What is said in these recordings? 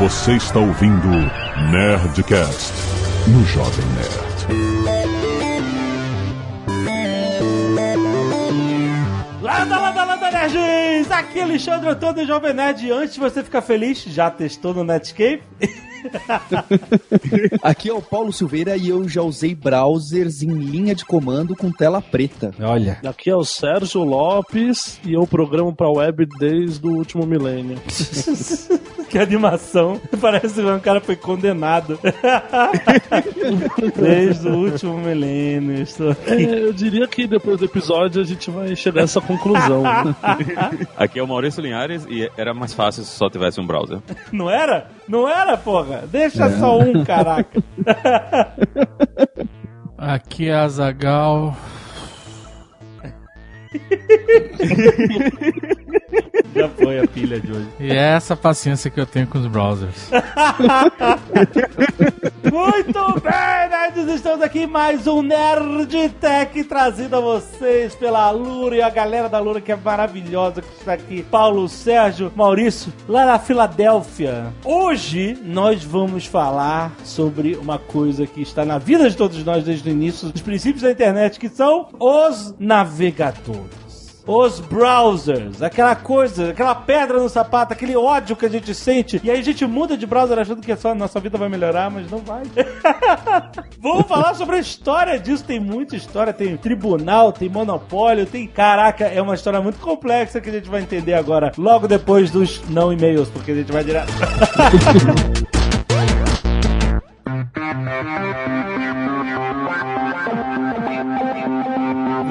Você está ouvindo Nerdcast no Jovem Nerd. Landa, landa, landa, nerds! Aqui é Alexandre Antônio, Jovem Nerd. Antes de você ficar feliz, já testou no Netscape? Aqui é o Paulo Silveira e eu já usei browsers em linha de comando com tela preta. Olha. Aqui é o Sérgio Lopes e eu programo pra web desde o último milênio. que animação. Parece que um cara foi condenado. Desde o último milênio. Estou aqui. É, eu diria que depois do episódio a gente vai chegar a essa conclusão. né? Aqui é o Maurício Linhares e era mais fácil se só tivesse um browser. Não era? Não era, porra? Deixa só um, caraca. Aqui é a Zagal. Já foi a pilha de hoje. E é essa paciência que eu tenho com os browsers. Muito bem, nerds! Estamos aqui em mais um Nerd Tech trazido a vocês pela Lura e a galera da Lura que é maravilhosa que está aqui. Paulo, Sérgio, Maurício, lá na Filadélfia. Hoje nós vamos falar sobre uma coisa que está na vida de todos nós desde o início, dos princípios da internet, que são os navegadores. Os browsers, aquela coisa, aquela pedra no sapato, aquele ódio que a gente sente. E aí a gente muda de browser achando que só a nossa vida vai melhorar, mas não vai. Vamos falar sobre a história disso. Tem muita história, tem tribunal, tem monopólio, tem. Caraca, é uma história muito complexa que a gente vai entender agora, logo depois dos não e-mails, porque a gente vai direto.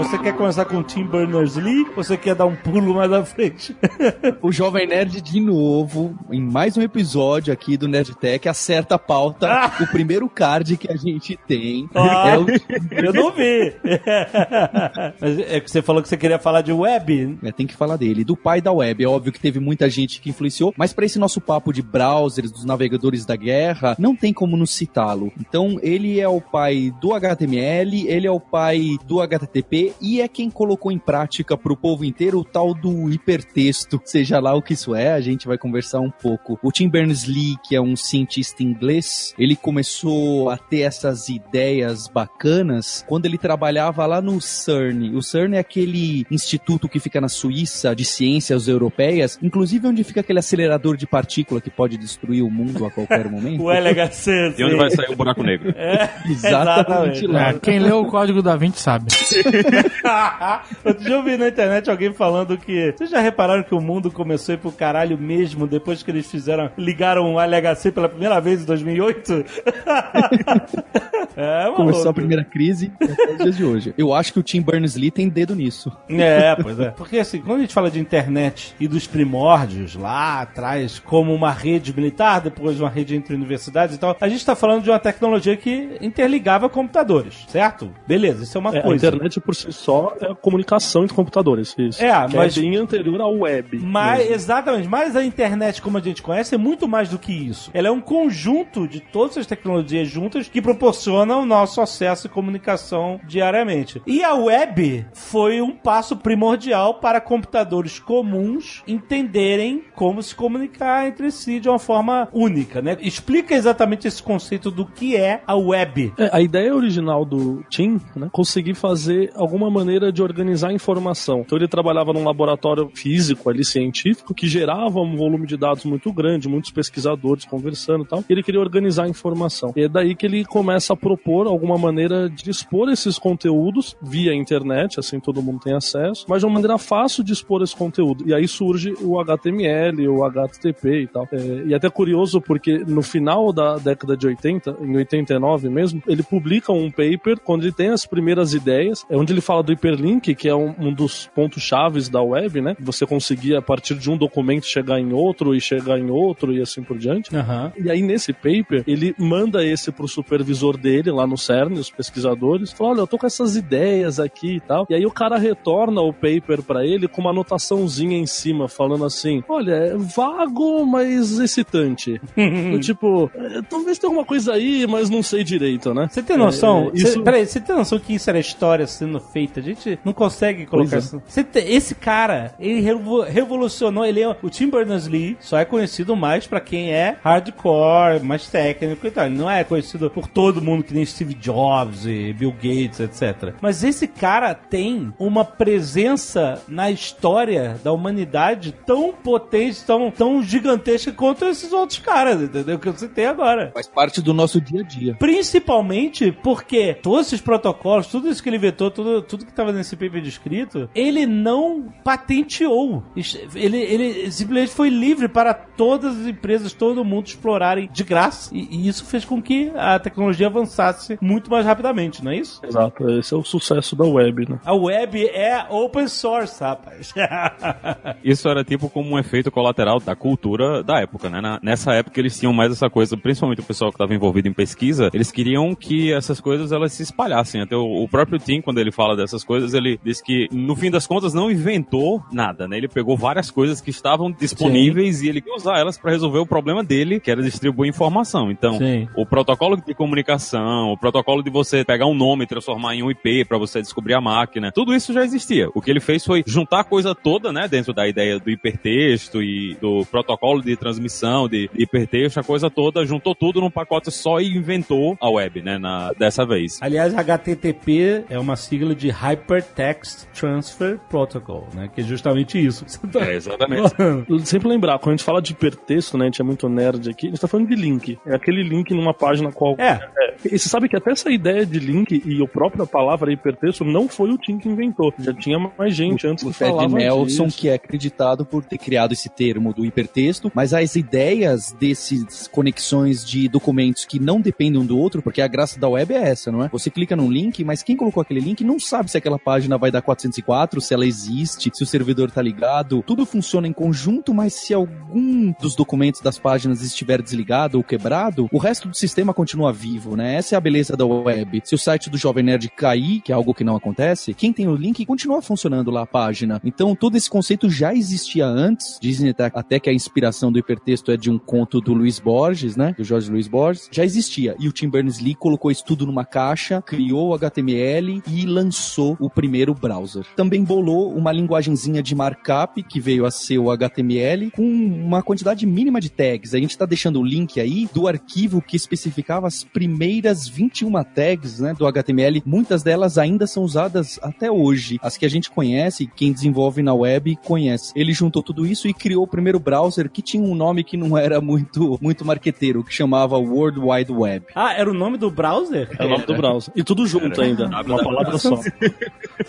Você quer começar com Tim Berners-Lee? ou Você quer dar um pulo mais à frente? O Jovem Nerd, de novo, em mais um episódio aqui do Nerdtech, acerta a pauta. O primeiro card que a gente tem Ah. é o. Eu não vi. Mas é que você falou que você queria falar de web. É, tem que falar dele, do pai da web. É óbvio que teve muita gente que influenciou, mas para esse nosso papo de browsers, dos navegadores da guerra, não tem como não citá-lo. Então, ele é o pai do HTML, ele é o pai do HTTP e é quem colocou em prática pro povo inteiro o tal do hipertexto. Seja lá o que isso é, a gente vai conversar um pouco. O Tim Berners-Lee, que é um cientista inglês, ele começou a ter essas ideias bacanas quando ele trabalhava lá no CERN. O CERN é aquele instituto que fica na Suíça de ciências europeias, inclusive onde fica aquele acelerador de partícula que pode destruir o mundo a qualquer momento. O LHC. E onde vai sair o buraco negro? É, Exatamente lá. É, quem leu o código da Vinci sabe. Outro dia eu vi na internet alguém falando que. Vocês já repararam que o mundo começou a ir pro caralho mesmo depois que eles fizeram. ligaram o LHC pela primeira vez em 2008? é, maluco. Começou a primeira crise até os dias de hoje. Eu acho que o Tim Berners-Lee tem dedo nisso. É, pois é. Porque assim, quando a gente fala de internet e dos primórdios lá atrás, como uma rede militar, depois uma rede entre universidades e tal, a gente tá falando de uma tecnologia que interligava computadores, certo? Beleza, isso é uma É, a coisa. internet por si só é a comunicação entre computadores. Isso. É, que mas- é bem anterior à web. Mas, mesmo. exatamente, mas a internet, como a gente conhece, é muito mais do que isso. Ela é um conjunto de todas as tecnologias juntas que proporcionam o nosso acesso e comunicação diariamente. E a web foi um passo primordial para computadores comuns entenderem como se comunicar entre si de uma forma única, né? Explica exatamente esse conceito do que é a web. É, a ideia original do Tim, né, conseguir fazer alguma maneira de organizar informação. Então ele trabalhava num laboratório físico ali, científico, que gerava um volume de dados muito grande, muitos pesquisadores conversando e tal. E ele queria organizar a informação. E é daí que ele começa a propor alguma maneira de expor esses conteúdos via internet, assim todo mundo tem acesso, mas de uma maneira fácil de expor esse conteúdo. E aí surge o HTML, o HTTP e tal. É, e é até curioso porque no final da década de 80, em 89 mesmo, ele publica um paper quando ele tem as primeiras ideias, é onde ele fala do hiperlink, que é um, um dos pontos chaves da web, né? Você conseguir a partir de um documento chegar em outro e chegar em outro e assim por diante. Aham. E aí, nesse paper, ele manda esse pro supervisor dele, lá no CERN, os pesquisadores, fala, olha, eu tô com essas ideias aqui e tal. E aí o cara retorna o paper pra ele com uma anotaçãozinha em cima, falando assim, olha, é vago, mas excitante. Tipo, "É, talvez tenha alguma coisa aí, mas não sei direito, né? Você tem noção? É, isso... Cê, peraí, você tem noção que isso era história sendo feita feita. A gente não consegue colocar Pois isso. Esse cara, ele revo- revolucionou. Ele é, o Tim Berners-Lee só é conhecido mais pra quem é hardcore, mais técnico e tal. Ele não é conhecido por todo mundo que nem Steve Jobs e Bill Gates, etc. Mas esse cara tem uma presença na história da humanidade tão potente, tão, tão gigantesca quanto esses outros caras, entendeu? Que eu citei agora. Faz parte do nosso dia a dia. Principalmente porque todos esses protocolos, tudo isso que ele inventou, tudo, tudo que estava nesse paper descrito, ele não patenteou. Ele, ele simplesmente foi livre para todas as empresas, todo mundo explorarem de graça. E, e isso fez com que a tecnologia avançasse muito mais rapidamente, não é isso? Exato, esse é o sucesso da web, né? A web é open source, rapaz. Isso era tipo como um efeito colateral da cultura da época, né? Na- nessa época eles tinham mais essa coisa, principalmente o pessoal que estava envolvido em pesquisa, eles queriam que essas coisas elas se espalhassem. Até o, o próprio Tim, quando ele fala dessas coisas, ele diz que no fim das contas não inventou nada, né? Ele pegou várias coisas que estavam disponíveis e ele queria usar elas para resolver o problema dele, que era distribuir informação. Então, Sim. o protocolo de comunicação, o protocolo de você pegar um nome e transformar em um IP para você descobrir a máquina, tudo isso já existia. O que ele fez foi juntar a coisa toda, né, dentro da ideia do hipertexto e do protocolo de transmissão de hipertexto, a coisa toda, juntou tudo num pacote só e inventou a web, né, na, dessa vez. Aliás, HTTP é uma sigla de Hypertext Transfer Protocol, né? Que é justamente isso. que você tá É, exatamente. falando. Sempre lembrar, quando a gente fala de hipertexto, né, a gente é muito nerd aqui, a gente tá falando de link. É aquele link numa página qualquer. É, E você sabe que até essa ideia de link e a própria palavra hipertexto não foi o Tim que inventou. Já tinha mais gente antes o que Ted falava Nelson, disso. que é acreditado por ter criado esse termo do hipertexto, mas as ideias desses conexões de documentos que não dependem um do outro, porque a graça da web é essa, não é? Você clica num link, mas quem colocou aquele link não sabe se aquela página vai dar 404, se ela existe, se o servidor tá ligado. Tudo funciona em conjunto, mas se algum dos documentos das páginas estiver desligado ou quebrado, o resto do sistema continua vivo, né? Essa é a beleza da web. Se o site do Jovem Nerd cair, que é algo que não acontece, quem tem o link continua funcionando lá a página. Então, todo esse conceito já existia antes. Dizem até que a inspiração do hipertexto é de um conto do Luiz Borges, né? Do Jorge Luiz Borges. Já existia. E o Tim Berners-Lee colocou isso tudo numa caixa, criou o HTML e lançou o primeiro browser. Também bolou uma linguagenzinha de markup, que veio a ser o HTML, com uma quantidade mínima de tags. A gente tá deixando o link aí do arquivo que especificava as primeiras 21 tags, né, do HTML. Muitas delas ainda são usadas até hoje. As que a gente conhece, quem desenvolve na web conhece. Ele juntou tudo isso e criou o primeiro browser que tinha um nome que não era muito, muito marqueteiro, que chamava World Wide Web. Ah, era o nome do browser? É o nome do browser. E tudo junto ainda, uma palavra só.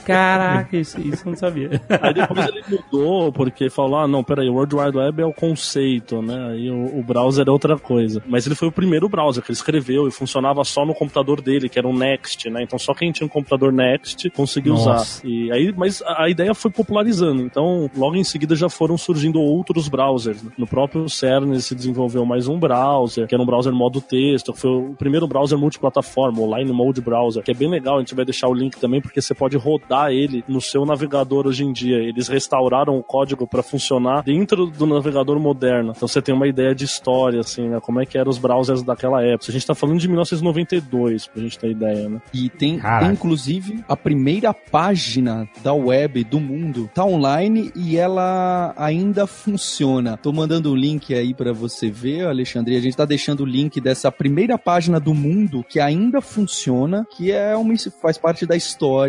Caraca, isso, isso eu não sabia. Aí depois ele mudou, porque falou, ah, não, peraí, o World Wide Web é o conceito, né? Aí o, o browser é outra coisa. Mas ele foi o primeiro browser que ele escreveu e funcionava só no computador dele, que era um Next, né? Então só quem tinha um computador Next conseguia Nossa. usar. E aí, mas a, a ideia foi popularizando. Então, logo em seguida já foram surgindo outros browsers. né? No próprio CERN se desenvolveu mais um browser, que era um browser modo texto, que foi o primeiro browser multiplataforma, o Line Mode Browser, que é bem legal, a gente vai deixar o link também, porque você pode rodar ele no seu navegador hoje em dia. Eles restauraram o código para funcionar dentro do navegador moderno. Então você tem uma ideia de história, assim, né? Como é que eram os browsers daquela época. A gente tá falando de 1992, pra gente ter ideia, né? E tem, Caraca. inclusive, a primeira página da web do mundo tá online e ela ainda funciona. Tô mandando o link aí pra você ver, Alexandre. A gente tá deixando o link dessa primeira página do mundo que ainda funciona, que é uma, faz parte da história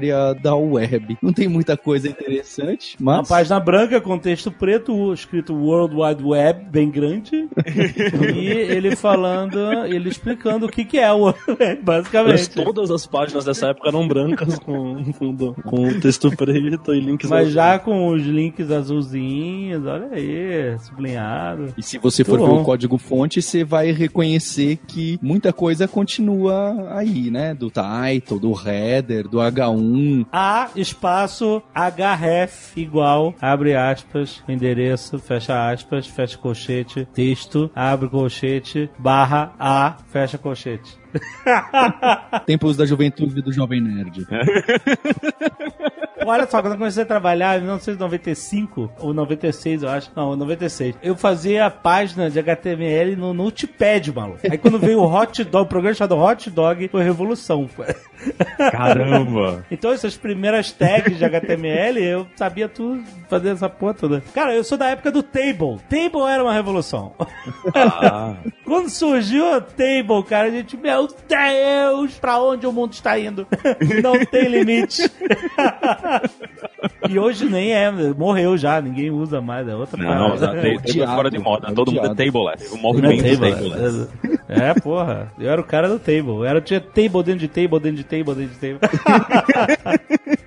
da web. Não tem muita coisa interessante, Uma mas página branca com texto preto, escrito World Wide Web, bem grande. e ele falando, ele explicando o que, que é o World Wide, Mas basicamente. todas as páginas dessa época eram brancas com, com, com texto preto e links Mas azuis. já com os links azulzinhos, olha aí, sublinhado. E se você for Muito ver bom. o código fonte, você vai reconhecer que muita coisa continua aí, né? Do title, do header, do H1. A espaço href igual, abre aspas, endereço, fecha aspas, fecha colchete, texto, abre colchete, barra A, fecha colchete. Tempos da juventude do Jovem Nerd. Olha só, quando eu comecei a trabalhar em 1995, ou 96, eu acho. Não, 96. Eu fazia página de HTML no Notepad, maluco. Aí quando veio o Hot Dog, o programa chamado Hot Dog, foi revolução. Caramba! Então essas primeiras tags de HTML, eu sabia tudo, fazer essa porra toda. Cara, eu sou da época do Table. Table era uma revolução. Ah, Quando surgiu a Table, cara, a gente, meu Deus, pra onde o mundo está indo? Não tem limite. e hoje nem é, morreu já, ninguém usa mais, é outra não, parada. não, table é fora de moda. Todo mundo é tableless. O é movimento é table, tableless. é, é, porra. Eu era o cara do table. Eu era, tinha table dentro de table, dentro de table, dentro de table.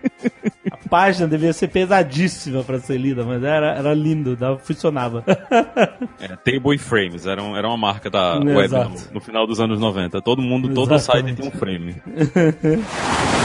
A página devia ser pesadíssima pra ser lida, mas era, era lindo, dava, funcionava. É, Table e Frames, era, um- era uma marca da Exato. web no, no final dos anos 90. Todo mundo, todo site Exatamente. tinha um frame.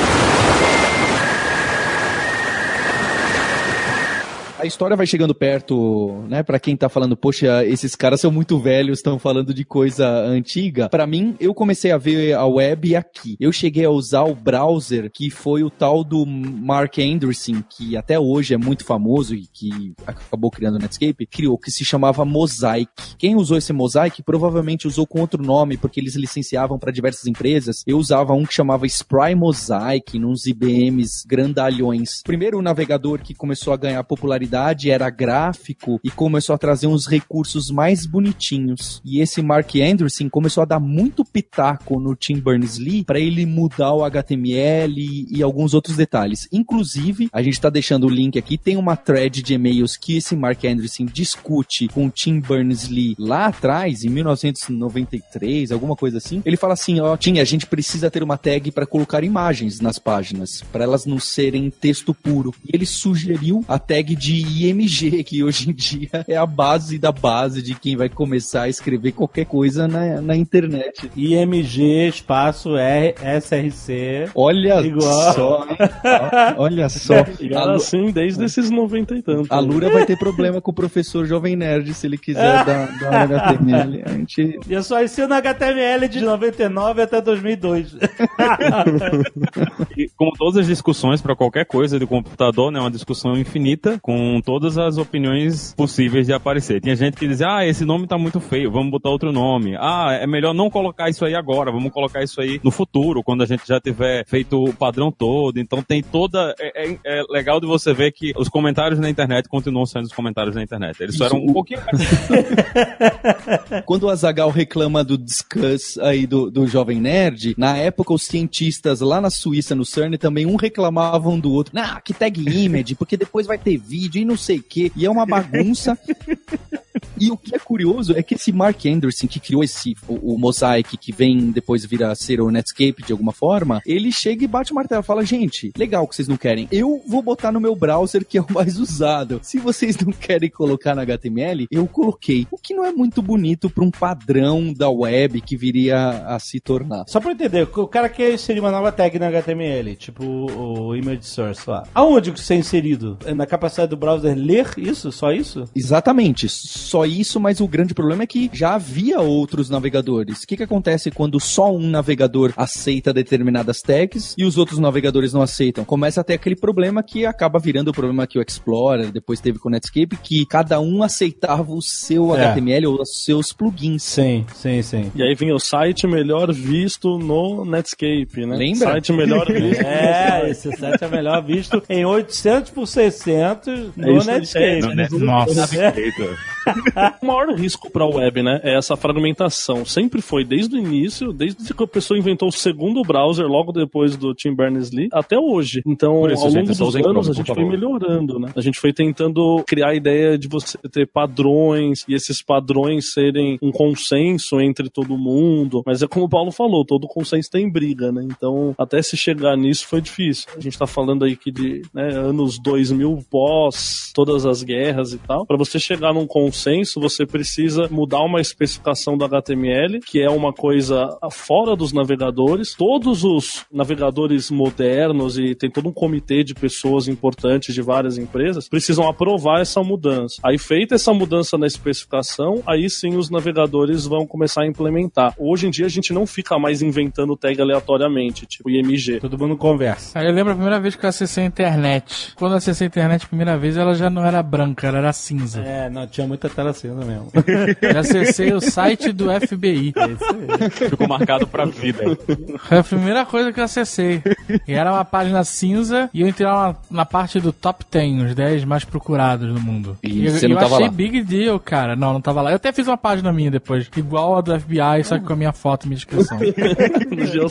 A história vai chegando perto, né? Pra quem tá falando, poxa, esses caras são muito velhos, estão falando de coisa antiga. Pra mim, eu comecei a ver a web aqui. Eu cheguei a usar o browser que foi o tal do Mark Anderson, que até hoje é muito famoso e que acabou criando o Netscape, criou, que se chamava Mosaic. Quem usou esse Mosaic provavelmente usou com outro nome, porque eles licenciavam para diversas empresas. Eu usava um que chamava Spry Mosaic, nos IBMs grandalhões. Primeiro, o navegador que começou a ganhar popularidade era gráfico e começou a trazer uns recursos mais bonitinhos. E esse Mark Anderson começou a dar muito pitaco no Tim Berners-Lee para ele mudar o HTML e, e alguns outros detalhes. Inclusive, a gente está deixando o link aqui, tem uma thread de e-mails que esse Mark Anderson discute com o Tim Berners-Lee lá atrás, em 1993, alguma coisa assim. Ele fala assim, ó, Tim, a gente precisa ter uma tag para colocar imagens nas páginas, para elas não serem texto puro. E ele sugeriu a tag de IMG, que hoje em dia é a base da base de quem vai começar a escrever qualquer coisa na, na internet. IMG, espaço, R, SRC. Olha Igual. só, olha só. A, era assim desde esses 90 e tanto. a Lura vai ter problema com o professor Jovem Nerd se ele quiser dar, dar um HTML. A gente eu só ensino HTML de 99 até 2002. E, como todas as discussões para qualquer coisa de computador, né, uma discussão infinita com todas as opiniões possíveis de aparecer. Tinha gente que dizia, ah, esse nome tá muito feio, vamos botar outro nome. Ah, é melhor não colocar isso aí agora, vamos colocar isso aí no futuro, quando a gente já tiver feito o padrão todo. Então tem toda. É, é- é legal de você ver que os comentários na internet continuam sendo os comentários na internet. Eles só eram um pouquinho mais Quando o Azagal reclama do discuss aí do, do Jovem Nerd, na época os cientistas lá na Suíça, no CERN, também um reclamavam do outro. Ah, que tag image, porque depois vai ter vídeo e não sei o quê. E é uma bagunça. E o que é curioso é que esse Mark Anderson, que criou esse, o, o Mosaic, que vem depois vir a ser o Netscape de alguma forma, ele chega e bate o martelo e fala, gente, legal que vocês não querem. Eu vou botar no meu browser que é o mais usado. Se vocês não querem colocar no HTML, eu coloquei. O que não é muito bonito para um padrão da web que viria a se tornar. Só pra eu entender, o cara quer inserir uma nova tag na HTML, tipo o, o image source lá. Aonde que isso é inserido? É na capacidade do browser ler isso? Só isso? Exatamente, só isso, mas o grande problema é que já havia outros navegadores. O que, que acontece quando só um navegador aceita determinadas tags e os outros navegadores não aceitam? Começa a ter aquele problema que acaba virando o problema que o Explorer depois teve com o Netscape, que cada um aceitava o seu É. HTML ou os seus plugins. Sim, sim, sim. E aí vem o site melhor visto no Netscape, né? Lembra? Site melhor visto. É, esse site é melhor visto em 800 por 600 no É. Netscape. É, no net. O maior risco para a web, né, é essa fragmentação. Sempre foi, desde o início, desde que a pessoa inventou o segundo browser, logo depois do Tim Berners-Lee, até hoje. Então, isso, ao gente, longo só dos usem anos, a gente foi favor. melhorando, né? A gente foi tentando criar a ideia de você ter padrões e esses padrões serem um consenso entre todo mundo. Mas é como o Paulo falou, todo consenso tem briga, né? Então, até se chegar nisso foi difícil. A gente tá falando aí que de né, anos 2000 pós todas as guerras e tal, para você chegar num consenso consenso, você precisa mudar uma especificação do HTML, que é uma coisa fora dos navegadores. Todos os navegadores modernos e tem todo um comitê de pessoas importantes de várias empresas precisam aprovar essa mudança. Aí feita essa mudança na especificação, aí sim os navegadores vão começar a implementar. Hoje em dia a gente não fica mais inventando tag aleatoriamente, tipo IMG. Todo mundo conversa. Aí eu lembro a primeira vez que eu acessei a internet. Quando eu acessei a internet a primeira vez, ela já não era branca, ela era cinza. É, não, tinha muita tela cinza mesmo. Eu acessei o site do FBI. Ficou marcado pra vida. Foi a primeira coisa que eu acessei. E era uma página cinza e eu entrei lá na, parte do top 10, os 10 mais procurados do mundo. E eu, você não eu tava achei lá? big deal, cara. Não, não tava lá. Eu até fiz uma página minha depois, igual a do FBI, só que com a minha foto e minha descrição. No.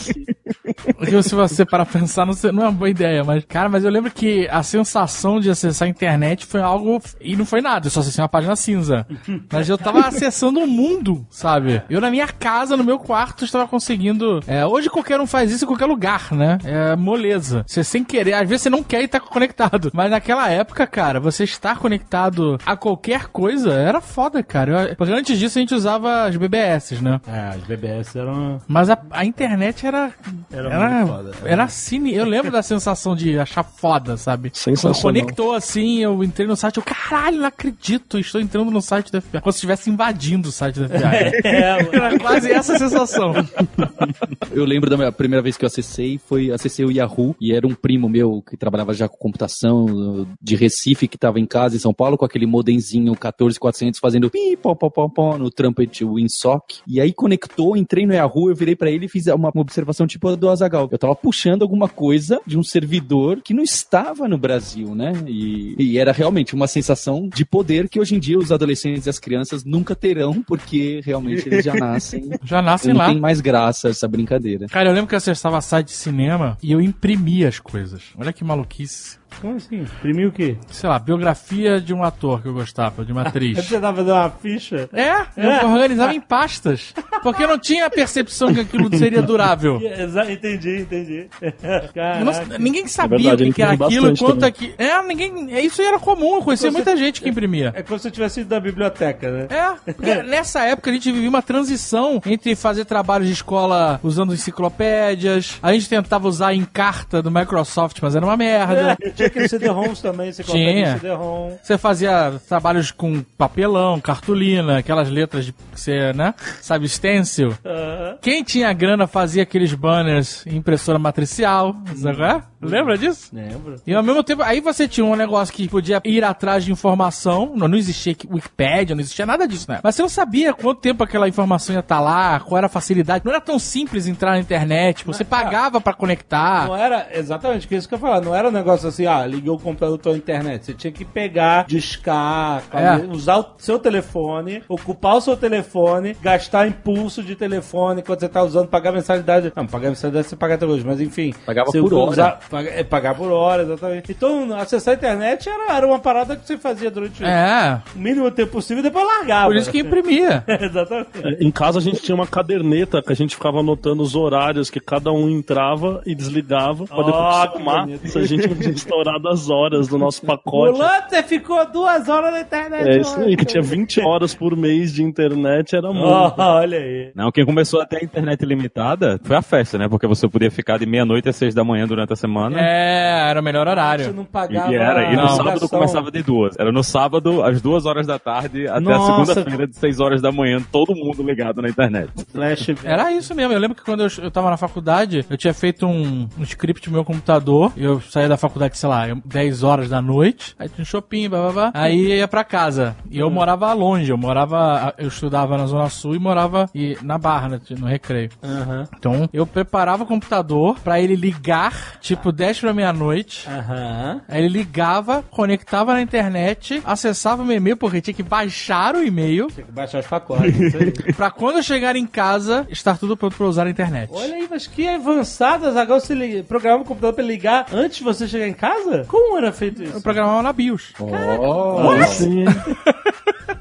Porque se você parar pra pensar, não, não é uma boa ideia, mas, cara, mas eu lembro que a sensação de acessar a internet foi algo. E não foi nada, eu só acessei uma página cinza. Mas eu tava acessando o mundo, sabe? Eu na minha casa, no meu quarto, estava conseguindo. É, hoje qualquer um faz isso em qualquer lugar, né? É moleza. Você sem querer, às vezes você não quer estar conectado. Mas naquela época, cara, você estar conectado a qualquer coisa era foda, cara. Eu- porque antes disso a gente usava as BBS, né? É, os BBS eram. Mas a, a internet era. Era Era, muito foda. era cine. Eu lembro da sensação de achar foda, sabe? Sensacional. Quando conectou assim, eu entrei no site, eu, caralho, não acredito, estou entrando no site do FBI. Como se estivesse invadindo o site do FBI. Era quase essa a sensação. Eu lembro da minha primeira vez que eu acessei, foi acessei o Yahoo e era um primo meu que trabalhava já com computação de Recife que estava em casa em São Paulo com aquele modemzinho 14400 fazendo pi pó pó pó pó no Trumpet WinSock. E aí conectou, entrei no Yahoo, eu virei pra ele e fiz uma, uma observação tipo do Azagal. Eu tava puxando alguma coisa de um servidor que não estava no Brasil, né? E, e era realmente uma sensação de poder que hoje em dia os adolescentes e as crianças nunca terão porque realmente eles já nascem Já nascem não lá. tem mais graça essa brincadeira. Cara, eu lembro que eu acessava site de cinema e eu imprimia as coisas. Olha que maluquice. Como assim? Imprimiu o quê? Sei lá, biografia de um ator que eu gostava, de uma atriz. Você tava fazendo uma ficha? É, eu organizava em pastas. Porque eu não tinha a percepção que aquilo seria durável. Eu entendi, entendi. Caraca. ninguém sabia verdade, o que, era aquilo, quanto aqui. É, ninguém. é, Isso era comum, eu conhecia Você- muita gente que imprimia. É como se eu tivesse ido da biblioteca, né? É, porque nessa época a gente vivia uma transição entre fazer trabalhos de escola usando enciclopédias, a gente tentava usar em carta do Microsoft, mas era uma merda. É, tinha aquele CD-ROMs também, você Tinha. CD-ROM. Você fazia trabalhos com papelão, cartolina, aquelas letras de você, né? Sabe, stencil. Aham. Quem tinha grana fazia aqueles banners em impressora matricial, sabe? é? Lembra disso? Lembro. E ao mesmo tempo, aí você tinha um negócio que podia ir atrás de informação. Não, não existia Wikipedia, não existia nada disso, né? Mas você não sabia quanto tempo aquela informação ia estar lá, qual era a facilidade. Não era tão simples entrar na internet. Você pagava pra conectar. Não era, exatamente, que é isso que eu ia falar. Não era um negócio assim, ah, liguei o computador pela internet. Você tinha que pegar, discar, É. usar o seu telefone, ocupar o seu telefone, gastar impulso de telefone quando você tá usando, pagar mensalidade. Não, pagar mensalidade você paga até hoje, mas enfim. Pagava por hora. usar- paga- é, pagar por hora, exatamente. Então, acessar a internet era, era uma parada que você fazia durante É, o mínimo tempo possível e depois largava. por isso que imprimia. exatamente. É, Em casa a gente tinha uma caderneta que a gente ficava anotando os horários que cada um entrava e desligava pra depois que somar bonito. se a gente tinha estourado as horas do nosso O pacote. Lanter ficou duas horas na internet. É isso aí, que tinha 20 horas por mês de internet, era muito. olha aí. Não, quem começou a ter a internet limitada foi a festa, né? Porque você podia ficar de meia-noite às seis da manhã durante a semana. É, era o melhor Você horário. não E, pagava. e era, e no Não. sábado ligação. começava de duas. Era no sábado, às duas horas da tarde, até Nossa. a segunda-feira, de seis horas da manhã, todo mundo ligado na internet. Flash. Era isso mesmo. Eu lembro que quando eu, eu tava na faculdade, eu tinha feito um, um script no meu computador. Eu saía da faculdade, sei lá, eu- 10 horas da noite. Aí tinha um shopping, blá, blá, blá. Aí ia pra casa. E eu morava longe. Eu morava... Eu estudava na Zona Sul e morava e, na Barra, né, no Recreio. Aham. Então, eu preparava o computador pra ele ligar, tipo, 10 pra meia-noite. Aham. Aí ele ligava, conectava na internet, acessava o meu e-mail, porque tinha que baixar o e-mail, Tinha que baixar os pacotes. isso aí. pra quando eu chegar em casa, estar tudo pronto pra usar a internet. Olha aí, mas que avançado, Zagal, você li- programava o computador pra ligar antes de você chegar em casa? Como era feito Eu isso? programava na BIOS. Oh, Sim.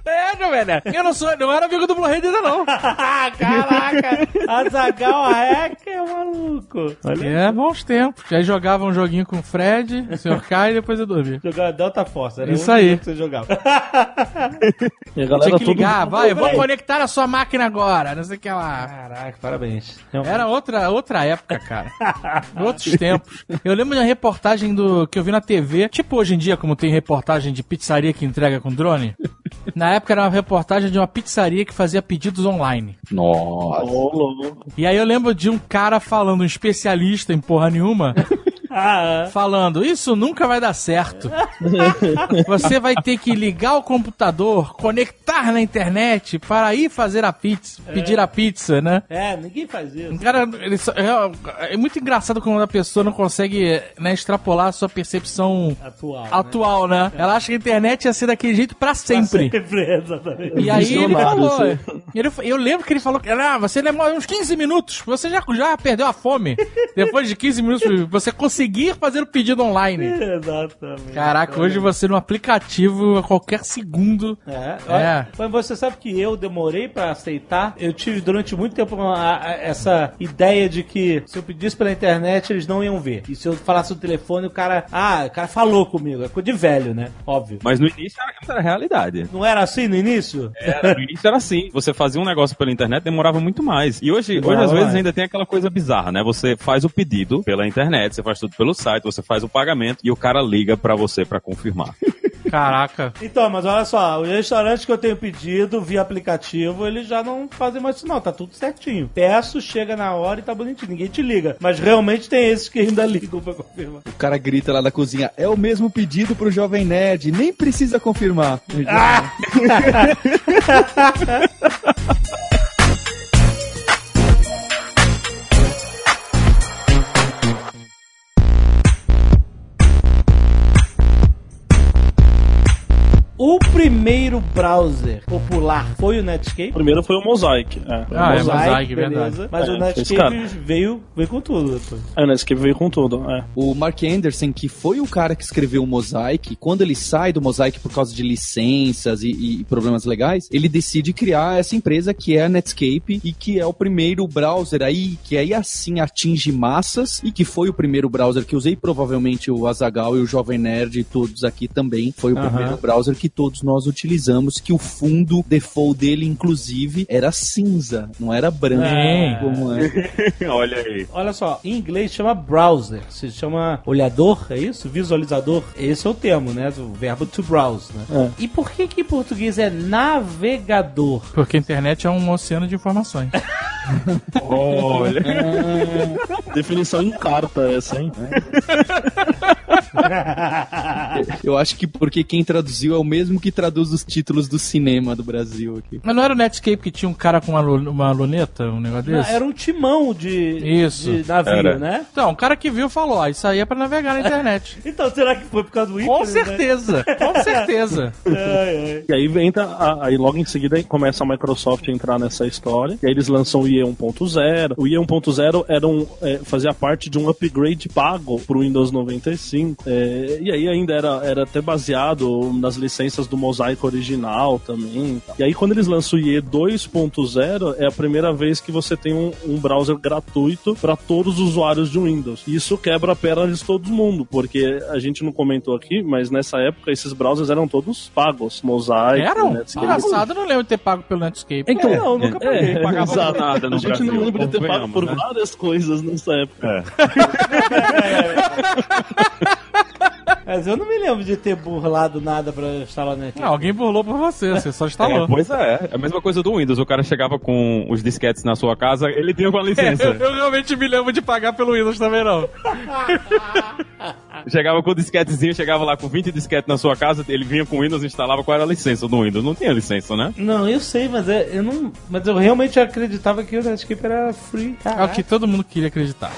É, meu velho. Eu não sou, não era amigo do Blu-ray ainda, não. Caraca! Azagal hacker, maluco. Olha É, bons tempos. Aí jogava um joguinho com o Fred, o Sr. Kai e depois eu dormia. Jogava Delta Force, era Isso aí. que você jogava. E a galera Tinha que tudo- ligar, vai, eu vou conectar a sua máquina agora, não sei o que lá. Caraca, parabéns. Era outra, outra época, cara. Outros tempos. Eu lembro de uma reportagem do que eu vi na TV, tipo hoje em dia, como tem reportagem de pizzaria que entrega com drone. Na época era uma reportagem de uma pizzaria que fazia pedidos online. Nossa. E aí eu lembro de um cara falando, um especialista em porra nenhuma, Ah, falando: Isso nunca vai dar certo. Você vai ter que ligar o computador, conectar na internet para ir fazer a pizza, pedir a pizza, né? é, ninguém faz isso. Cara, ele só- é, é muito engraçado quando a pessoa não consegue né, extrapolar a sua percepção Atual. né? atual, né? Ela acha que a internet ia ser daquele jeito pra sempre. Sempre, exatamente. E aí ele falou. assim. ele- eu lembro que ele falou que ah, você demora uns 15 minutos. Você já, já perdeu a fome. Depois de 15 minutos, você conseguir fazer o pedido online. Exatamente. Caraca, hoje você no aplicativo, a qualquer segundo. É, É. Mas você sabe que eu demorei pra aceitar. Eu tive durante muito tempo uma- a- essa ideia de que se eu pedisse pela internet eles não iam ver. E se eu falasse no telefone o cara, ah, o cara falou comigo. É coisa de velho, né? Óbvio. Mas no início era, era realidade. Não era assim no início? Era, no início era assim. Você fazia um negócio pela internet, demorava muito mais. E hoje, hoje às vezes, ainda tem aquela coisa bizarra, né? Você faz o pedido pela internet, você faz tudo pelo site, você faz o pagamento e o cara liga pra você pra confirmar. Caraca. Então, mas olha só, os restaurantes que eu tenho pedido via aplicativo, eles já não fazem mais isso não, tá tudo certinho. Peço, chega na hora e tá bonitinho, ninguém te liga. Mas realmente tem esses que ainda ligam pra confirmar. O cara grita lá na cozinha, é o mesmo pedido pro Jovem Nerd, nem precisa confirmar. O primeiro browser popular foi o Netscape. O primeiro foi o Mosaic. É. Ah, é Mosaic, beleza. verdade. Mas É, o Netscape veio, veio com tudo depois. É, o Netscape veio com tudo. É. O Mark Anderson, que foi o cara que escreveu o Mosaic, quando ele sai do Mosaic por causa de licenças e, e problemas legais, ele decide criar essa empresa que é a Netscape e que é o primeiro browser aí, que aí assim atinge massas e que foi o primeiro browser que usei, provavelmente o Azagal e o Jovem Nerd e todos aqui também. Foi o primeiro browser que todos nós utilizamos, que o fundo default dele, inclusive, era cinza, não era branco. É. Como é. Olha aí. Olha só, em inglês chama browser, se chama olhador, é isso? Visualizador? Esse é o termo, né? O verbo to browse, né? E por que que em português é navegador? Porque a internet é um oceano de informações. Olha. Definição em carta essa, hein? Eu acho que porque quem traduziu é o mesmo que traduz os títulos do cinema do Brasil aqui. Mas não era o Netscape que tinha um cara com uma, lu- uma luneta, um negócio Não, desse? era um timão de, Isso. de navio, Era. né? Então, o cara que viu falou, ó, isso aí é pra navegar na internet. Então, será que foi por causa do com ícone, né? certeza, com certeza. Ai, ai. E aí entra, a- aí logo em seguida começa a Microsoft a entrar nessa história. E aí eles lançam o IE 1.0. O IE 1.0 era um, é, fazia parte de um upgrade pago pro Windows 95. É, e aí ainda era, era até baseado nas licenças do Mosaic original também. E aí quando eles lançam o IE 2.0 é a primeira vez que você tem um, um browser gratuito para todos os usuários de Windows. E isso quebra a perna de todo mundo, porque a gente não comentou aqui, mas nessa época esses browsers eram todos pagos. Mosaic, Eram? Netscape. Engraçado, eu não lembro de ter pago pelo Netscape. Então, É, não, nunca paguei. é, pagava exato. nada no A gente não lembra de ter pago por né? várias coisas nessa época. Mas eu não me lembro de ter burlado nada pra instalar net. Não, alguém burlou por você, você só É, instalou. pois é, é a mesma coisa do Windows. O cara chegava com os disquetes na sua casa, ele tinha com a Eu, licença. eu realmente me lembro de pagar pelo Windows também, não. chegava com o disquetezinho, chegava lá com 20 disquetes na sua casa, ele vinha com o Windows e instalava qual era a licença do Windows. Não tinha licença, né? Não, eu sei, mas é- eu não. Mas eu realmente acreditava que o Netscape era free. É o que todo mundo queria acreditar.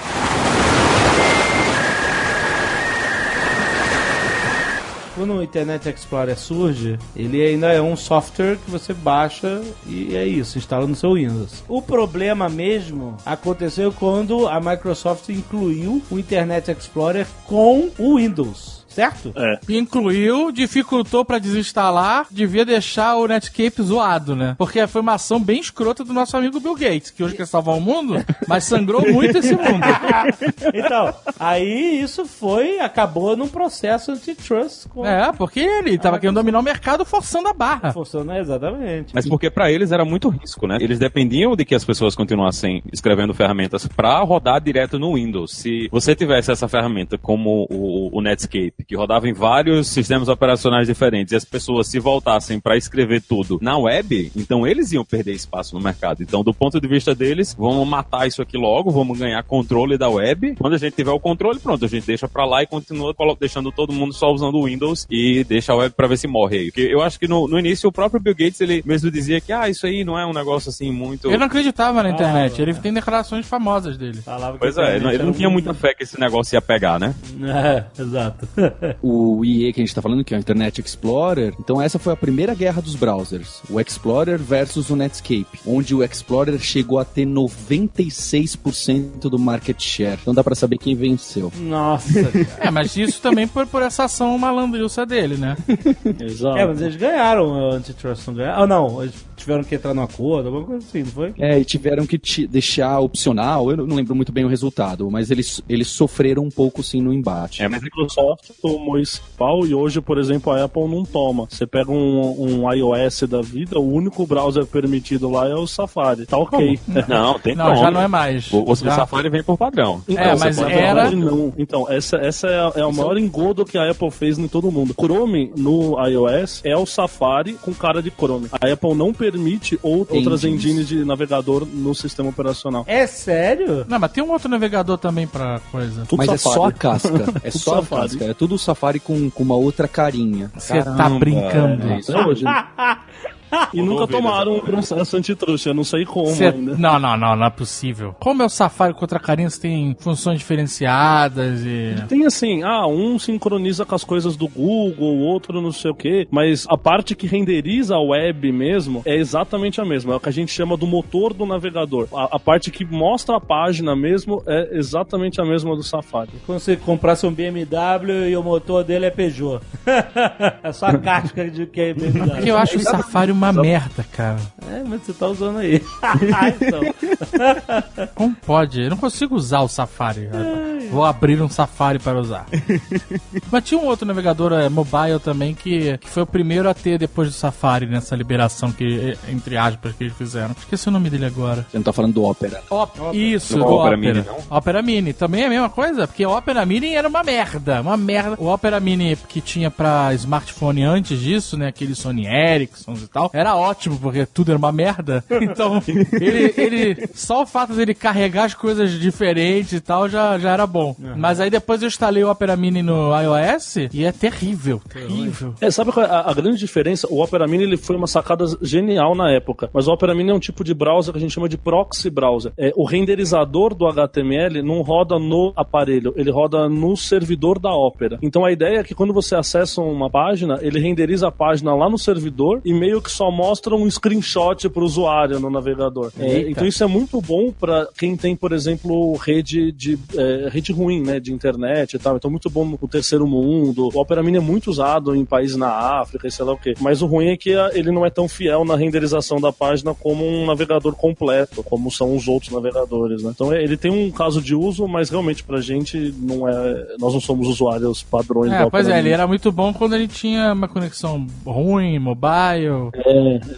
Quando o Internet Explorer surge, ele ainda é um software que você baixa e é isso, instala no seu Windows. O problema mesmo aconteceu quando a Microsoft incluiu o Internet Explorer com o Windows. Certo? É. Incluiu, dificultou pra desinstalar, devia deixar o Netscape zoado, né? Porque foi uma ação bem escrota do nosso amigo Bill Gates, que hoje quer salvar o mundo, mas sangrou muito esse mundo. Então, aí isso foi, acabou num processo antitrust com É, porque ele tava querendo dominar o mercado forçando a barra. Funcionou exatamente. Mas porque pra eles era muito risco, né? Eles dependiam de que as pessoas continuassem escrevendo ferramentas pra rodar direto no Windows. Se você tivesse essa ferramenta como o, o Netscape, que rodava em vários sistemas operacionais diferentes, e as pessoas se voltassem pra escrever tudo na web, então eles iam perder espaço no mercado. Então, do ponto de vista deles, vamos matar isso aqui logo, vamos ganhar controle da web. Quando a gente tiver o controle, pronto, a gente deixa pra lá e continua deixando todo mundo só usando o Windows e deixa a web pra ver se morre aí. Porque eu acho que no, no início o próprio Bill Gates, ele mesmo dizia que, ah, isso aí não é um negócio assim muito... Ele não acreditava na internet, Ah, ele tem declarações famosas dele. Falava que Pois é, ele internet não, ele não tinha muita fé que esse negócio ia pegar, né? É, exato. O IE que a gente tá falando, que é o Internet Explorer, então essa foi a primeira guerra dos browsers. O Explorer versus o Netscape, onde o Explorer chegou a ter 96% do market share. Então dá pra saber quem venceu. Nossa. É, mas isso também por, por essa ação malandrilça dele, né? Exato. é, mas eles ganharam o antitrust, não ganharam? Ah, não, eles tiveram que entrar num acordo, alguma coisa assim, não foi? É, e tiveram que te deixar opcional, eu não lembro muito bem o resultado, mas eles, eles sofreram um pouco sim no embate. É, A mas Microsoft tomou esse pau e hoje, por exemplo, a Apple não toma. Você pega um, um iOS da vida, o único browser permitido lá é o Safari. Tá ok. não, tem Não, já não é mais. O, o Já- Safari vem por padrão. É, você mas era- Não. Então, essa, essa é, a- é o maior engodo que a Apple fez em todo mundo. Chrome no iOS é o Safari com cara de Chrome. A Apple não permite ou- outras Engines. de navegador no sistema operacional. É sério? Não, mas tem um outro navegador também pra coisa. Tudo Mas é Safari. só a casca. É só a casca. É tudo Safari com, com uma outra carinha. Você tá brincando. É isso. Hoje. E nunca tomaram um processo antitruste, eu não sei como Cê- ainda. Não, não, não, não é possível. Como é o Safari com outra carinha, você tem funções diferenciadas e. Tem assim, ah, um sincroniza com as coisas do Google, o outro não sei o que, mas a parte que renderiza a web mesmo é exatamente a mesma, é o que a gente chama do motor do navegador. A, a parte que mostra a página mesmo é exatamente a mesma do Safari. Quando você comprasse um BMW e o motor dele é Peugeot. é só a casca de que é BMW. Porque eu acho o Safari uma merda, cara. É, mas você tá usando aí. então. Como pode? Eu não consigo usar o Safari. Vou abrir um Safari para usar. Mas tinha um outro navegador é, mobile também que, que foi o primeiro a ter depois do Safari nessa liberação que, entre aspas, que eles fizeram. Esqueci o nome dele agora. Você não tá falando do Opera. Isso, Não do Opera Opera. Mini, não? Opera Mini. Também é a mesma coisa, porque o Opera Mini era uma merda, uma merda. O Opera Mini que tinha pra smartphone antes disso, né, aquele Sony Ericsson e tal, era ótimo, porque tudo era uma merda. Então, ele, ele só o fato dele carregar as coisas diferentes e tal já, já era bom. Mas aí depois eu instalei o Opera Mini no iOS e é terrível, terrível. É, sabe qual é a, a grande diferença? O Opera Mini ele foi uma sacada genial na época, mas o Opera Mini é um tipo de browser que a gente chama de proxy browser. É, o renderizador do HTML não roda no aparelho, ele roda no servidor da Opera. Então a ideia é que quando você acessa uma página, ele renderiza a página lá no servidor e meio que só mostra um screenshot para o usuário no navegador. É, então isso é muito bom para quem tem, por exemplo, rede de é, rede ruim, né, de internet e tal. Então muito bom no terceiro mundo. O Opera Mini é muito usado em países na África e sei lá o quê. Mas o ruim é que a- ele não é tão fiel na renderização da página como um navegador completo, como são os outros navegadores, né? Então é- ele tem um caso de uso, mas realmente pra gente não é, nós não somos usuários padrões do É, Opera pois é, ele Mini. era muito bom quando ele tinha uma conexão ruim, mobile. É,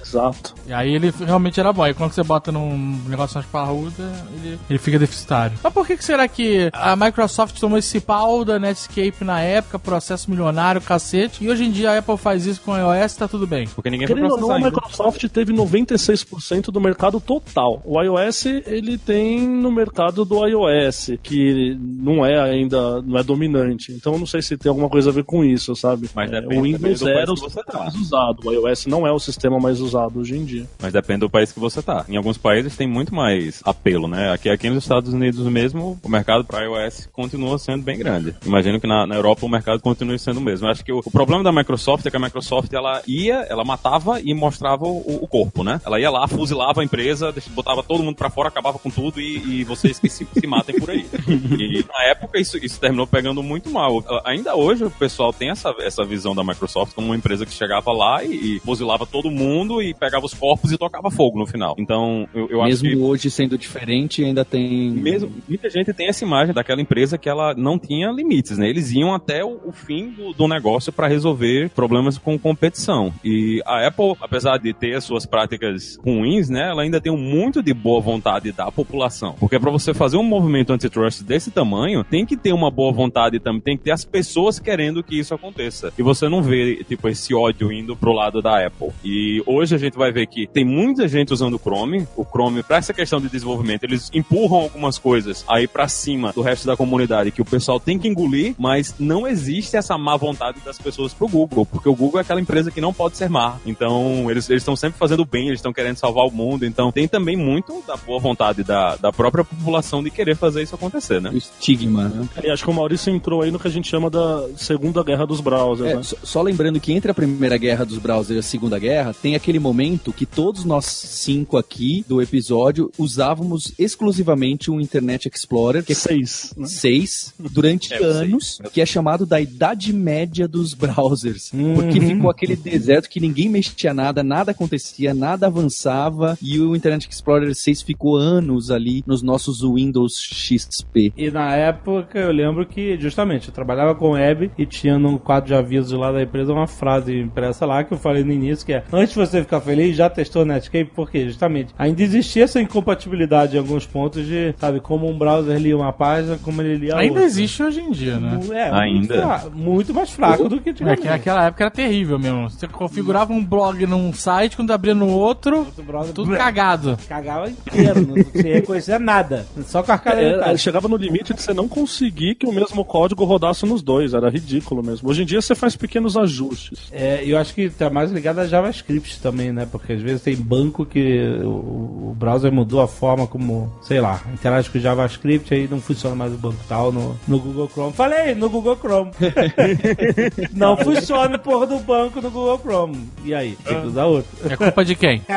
exato. E aí ele realmente era bom. E quando você bota num negócio mais parruda, ele, ele fica deficitário. Mas por que, que será que a Microsoft tomou esse pau da Netscape na época, processo milionário, cacete, e hoje em dia a Apple faz isso com o iOS tá tudo bem? Porque ninguém foi Querendo ou não, a. Microsoft teve 96% do mercado total. O iOS, ele tem no mercado do iOS, que não é ainda, não é dominante. Então eu não sei se tem alguma coisa a ver com isso, sabe? Mas É, o Windows também do era o país que você sistema tá. mais usado. O iOS não é o sistema mais usado hoje em dia. Mas depende do país que você tá. Em alguns países tem muito mais apelo, né? Aqui, aqui nos Estados Unidos mesmo, o mercado para iOS continua sendo bem grande. Imagino que na, na Europa o mercado continue sendo o mesmo. Eu acho que o, o problema da Microsoft é que a Microsoft ela ia, ela matava e mostrava o, o corpo, né? Ela ia lá, fuzilava a empresa, botava todo mundo pra fora, acabava com tudo e, e vocês que se, se matem por aí. E na época isso, isso terminou pegando muito mal. Ainda hoje o pessoal tem essa, essa visão da Microsoft como uma empresa que chegava lá e, e fuzilava todo mundo e pegava os corpos e tocava fogo no final. Então eu, eu acho Mesmo que hoje sendo diferente, ainda tem. mesmo, muita gente tem essa imagem daquela empresa que ela não tinha limites, né? Eles iam até o, o fim do, do negócio para resolver problemas com competição. E a Apple, apesar de ter as suas práticas ruins, né? Ela ainda tem muito de boa vontade da população. Porque para você fazer um movimento antitrust desse tamanho, tem que ter uma boa vontade também, tem que ter as pessoas querendo que isso aconteça. E você não vê, tipo, esse ódio indo pro lado da Apple. E hoje a gente vai ver que tem muita gente usando o Chrome. O Chrome, para essa questão de desenvolvimento, eles empurram algumas coisas aí para cima do resto da comunidade que o pessoal tem que engolir, mas não existe essa má vontade das pessoas pro Google, porque o Google é aquela empresa que não pode ser má. Então, eles estão sempre fazendo bem, eles estão querendo salvar o mundo. Então, tem também muito da boa vontade da, da própria população de querer fazer isso acontecer, né? O estigma, né? E acho que o Maurício entrou aí no que a gente chama da Segunda Guerra dos Browsers, É, né? só, só lembrando que entre a primeira guerra dos browsers e a segunda guerra, tem aquele momento que todos nós cinco aqui do episódio usávamos exclusivamente o Internet Explorer, que é Seis. né? 6 durante É, sei. anos, que é chamado da Idade Média dos browsers. Uhum. Porque ficou aquele deserto que ninguém mexia nada, nada acontecia, nada avançava, e o Internet Explorer 6 ficou anos ali nos nossos Windows XP. E na época eu lembro que, justamente, eu trabalhava com web e tinha num quadro de avisos lá da empresa uma frase impressa lá que eu falei no início, que é antes de você ficar feliz, já testou o Netscape? Por quê? Justamente, ainda existia essa incompatibilidade em alguns pontos de, sabe, como um browser lia uma página, como ele lia Ainda outra. existe hoje em dia, né? É, Ainda. Muito, mais fraco do que É antigamente. que naquela época era terrível mesmo. Você configurava um blog num site, quando abria no outro, Outro browser tudo cagado. cagava inteiro, não se reconhecia nada. Só com a cara É, chegava no limite de você não conseguir que o mesmo código rodasse nos dois. Era ridículo mesmo. Hoje em dia você faz pequenos ajustes. É, eu acho que tá mais ligado a JavaScript também, né? Porque às vezes tem banco que o, o browser mudou a forma como, sei lá, interage com o JavaScript, aí não funciona mais o banco tal no, no Google Chrome. Falei, no Google Chrome. não funciona porra do banco no Google Chrome. E aí? Tem que usar outro. É culpa de quem?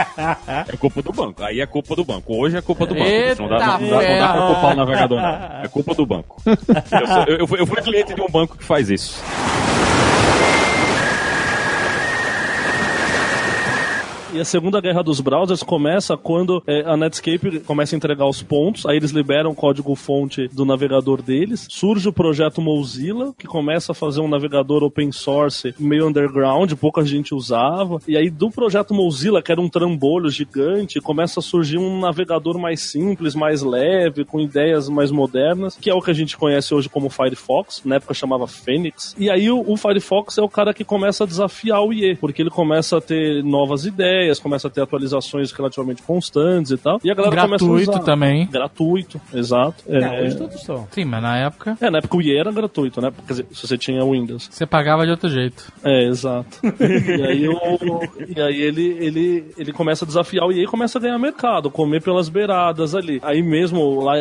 É culpa do banco. Aí é culpa do banco. Hoje é culpa do banco. Eita não, dá, não, dá, não dá pra culpar o navegador, não. É culpa do banco. Eu, sou- eu- eu fui cliente de um banco que faz isso. E a segunda guerra dos browsers começa quando é, a Netscape começa a entregar os pontos, aí eles liberam o código-fonte do navegador deles. Surge o projeto Mozilla, que começa a fazer um navegador open source meio underground, pouca gente usava. E aí do projeto Mozilla, que era um trambolho gigante, começa a surgir um navegador mais simples, mais leve, com ideias mais modernas, que é o que a gente conhece hoje como Firefox, na época chamava Phoenix. E aí o, o Firefox é o cara que começa a desafiar o IE, porque ele começa a ter novas ideias, começa a ter atualizações relativamente constantes e tal. E a galera começa a Gratuito usar. também. Gratuito, exato. É, É, hoje todos são. Sim, mas na época é, na época o IE era gratuito, né? Quer dizer, se você tinha Windows. você pagava de outro jeito. É, exato. e aí, o- e aí ele, ele, ele começa a desafiar o EA e começa a ganhar mercado, comer pelas beiradas ali. Aí mesmo, lá,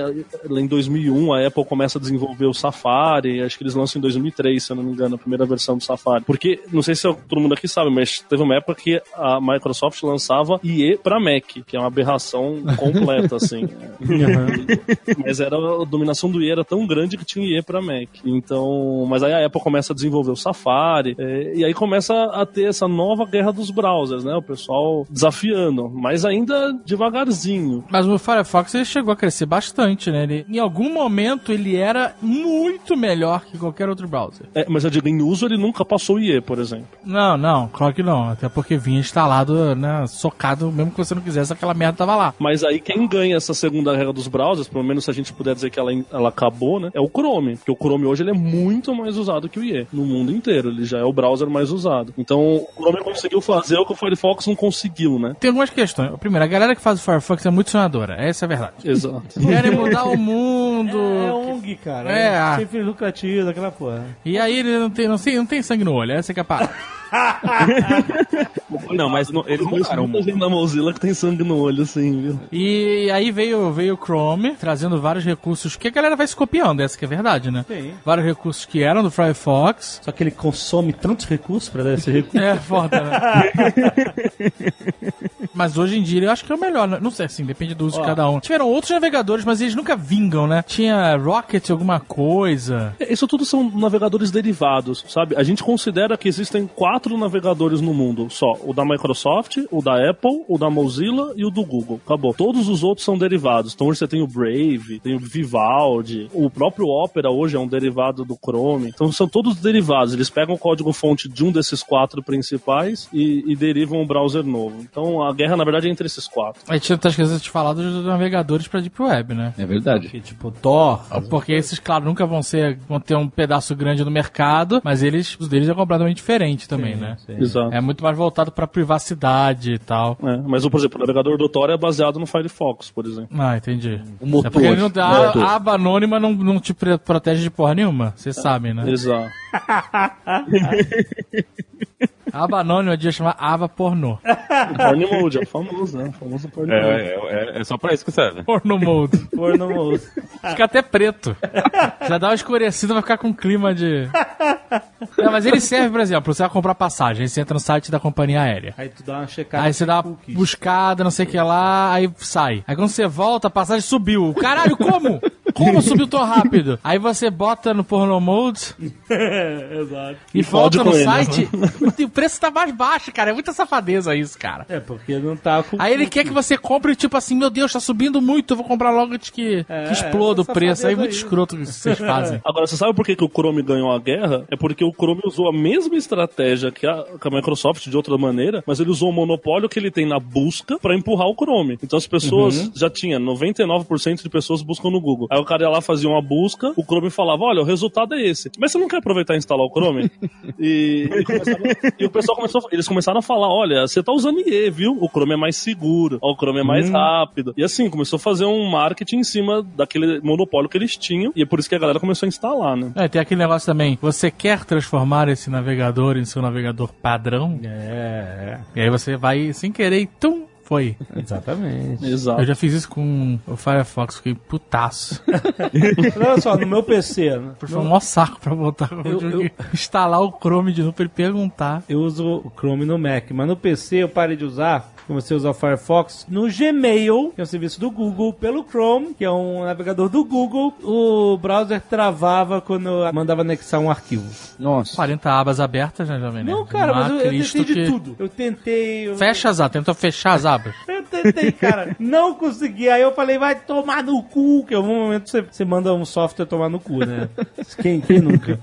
lá em 2001, a Apple começa a desenvolver o Safari, acho que eles lançam em 2003, se eu não me engano, a primeira versão do Safari. Porque, não sei se todo mundo aqui sabe, mas teve uma época que a Microsoft lançava IE pra Mac, que é uma aberração completa, assim. Mas era a dominação do IE era tão grande que tinha IE pra Mac. Então, mas aí a Apple começa a desenvolver o Safari, é, e aí começa a ter essa nova guerra dos browsers, né? O pessoal desafiando, mas ainda devagarzinho. Mas o Firefox ele chegou a crescer bastante, né? Ele, em algum momento ele era muito melhor que qualquer outro browser. É, mas eu digo, em uso ele nunca passou o IE, por exemplo. Não, não, claro que não. Até porque vinha instalado, né, socado, mesmo que você não quisesse, aquela merda tava lá. Mas aí quem ganha essa segunda guerra dos browsers, pelo menos se a gente puder dizer que ela, ela acabou, né? É o Chrome. Porque o Chrome hoje ele é muito mais usado que o IE. No mundo inteiro. Ele já é o browser mais usado. Então o Chrome conseguiu fazer o que o Firefox não conseguiu, né? Tem algumas questões. Primeiro, a galera que faz o Firefox é muito sonhadora. Essa é a verdade. Exato. Querem mudar o mundo. É, é ONG, cara. É. É. Sem fins lucrativos, aquela porra. E aí ele não tem, não, tem, não tem sangue no olho. Essa que é a parada. Não, mas não- eles muita gente da Mozilla que tem sangue no olho, assim, viu? E aí veio, veio o Chrome, trazendo vários recursos, que a galera vai se copiando, essa que é verdade, né? Sim. Vários recursos que eram do Firefox. Só que ele consome tantos recursos pra dar esse recurso. É, foda, né? Mas hoje em dia eu acho que é o melhor, né? Não sei, assim, depende do uso de cada um. Tiveram outros navegadores, mas eles nunca vingam, né? Tinha Rocket alguma coisa. É, Isso tudo são navegadores derivados, sabe? A gente considera que existem quatro navegadores no mundo só: o da Microsoft, o da Apple, o da Mozilla e o do Google. Acabou. Todos os outros são derivados. Então hoje você tem o Brave, tem o Vivaldi, o próprio Opera hoje é um derivado do Chrome. Então são todos derivados. Eles pegam o código-fonte de um desses quatro principais e, e derivam um browser novo. Então a guerra, na verdade, é entre esses quatro. A gente tá esquecendo de falar dos navegadores pra Deep Web, né? É verdade. Que, tipo, Thor. Porque esses, claro, nunca vão ser, vão ter um pedaço grande no mercado, mas eles, os deles é completamente diferente também, né? Exato. É muito mais voltado pra privacidade e tal. É, mas, por exemplo, o navegador do Tor é baseado no Firefox, por exemplo. Ah, entendi. O motor. É porque ele não, motor. a, a aba anônima não, não te protege de porra nenhuma, vocês sabem, né? Exato. A aba anônima devia chamar aba pornô. Porn Mode, é o famoso, né? Famoso Porn Mode. É, é, é só pra isso que serve. Porno mode. Porno moço. Fica até preto. Já dá uma escurecida, vai ficar com clima de. Não, mas ele serve, por exemplo, você vai comprar passagem, aí você entra no site da companhia aérea. Aí tu dá uma checada. Aí você dá uma cookies. buscada, não sei o que lá, aí sai. Aí quando você volta, a passagem subiu. Caralho, como? Como subiu tão rápido? Aí você bota no porno mode Exato. e, E volta no ele. site. E o preço tá mais baixo, cara. É muita safadeza isso, cara. É, porque não tá com. Aí ele quer que você compre, tipo assim, meu Deus, tá subindo muito, eu vou comprar logo antes que, É, que exploda o preço. Aí safadeza muito aí. escroto que vocês fazem. Agora, você sabe por que, que o Chrome ganhou a guerra? É porque o Chrome usou a mesma estratégia que a, que a Microsoft de outra maneira, mas ele usou o monopólio que ele tem na busca pra empurrar o Chrome. Então as pessoas já tinha 99% de pessoas buscam no Google. Aí o cara ia lá fazia uma busca, o Chrome falava: "Olha, o resultado é esse". Mas você não quer aproveitar e instalar o Chrome? e, e e o pessoal começou, eles começaram a falar: "Olha, você tá usando IE, viu? O Chrome é mais seguro, o Chrome é mais rápido". E assim, começou a fazer um marketing em cima daquele monopólio que eles tinham, e é por isso que a galera começou a instalar, né? É, tem aquele negócio também. Você quer transformar esse navegador em seu navegador padrão? É, E aí você vai sem querer e tum, foi. exatamente. Exato. Eu já fiz isso com o Firefox, fiquei putaço. Olha só, no meu PC, né, Foi um maior saco pra voltar. Eu- Eu, eu- instalar o Chrome de novo pra ele perguntar. eu uso o Chrome no Mac, mas no PC eu parei de usar. Comecei a usar o Firefox no Gmail, que é um serviço do Google, pelo Chrome, que é um navegador do Google. O browser travava quando eu mandava anexar um arquivo. Nossa. 40 abas abertas, né, Jovem? Não, cara, mas eu, eu tentei de que- tudo. Eu tentei. Eu... Fecha as abas, tentou fechar as abas. Eu tentei, cara. Não consegui. Aí eu falei, vai tomar no cu. Que em algum momento você, você manda um software tomar no cu, né? Quem, quem nunca?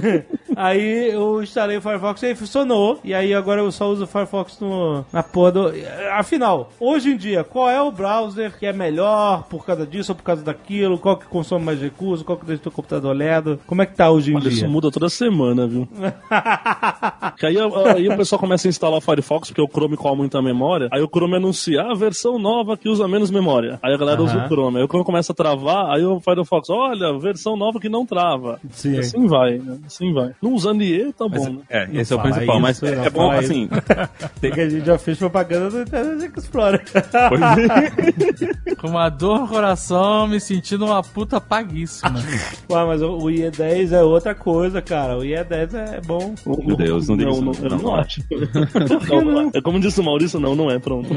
aí eu instalei o Firefox e aí funcionou. E aí agora eu só uso o Firefox no, na porra do... Afinal, hoje em dia, qual é o browser que é melhor por causa disso ou por causa daquilo? Qual que consome mais recursos? Qual que deixa o teu computador ledo? Como é que tá hoje em Olha, isso dia? muda toda semana, viu? que aí, aí o pessoal começa a instalar o Firefox porque o Chrome cola muita memória. Aí o Chrome anuncia a versão nova que usa menos memória. Aí a galera usa o Chrome. Aí o Chrome começa a travar, aí o Firefox, olha, versão nova que não trava. Sim. E assim vai, né? Assim vai. Não usando IE, tá bom, né? É, esse é o principal, mas isso, é, não é bom assim. Tem que a gente já fez propaganda do Internet Explorer. pois é. Com uma dor no coração, me sentindo uma puta paguíssima. Ué, mas o o IE10 é outra coisa, cara. O IE10 é bom. Meu Deus, não diga não, isso. não, Não, eu não, não não. acho. Não, não é. É como disse o Maurício, não, não é, pronto.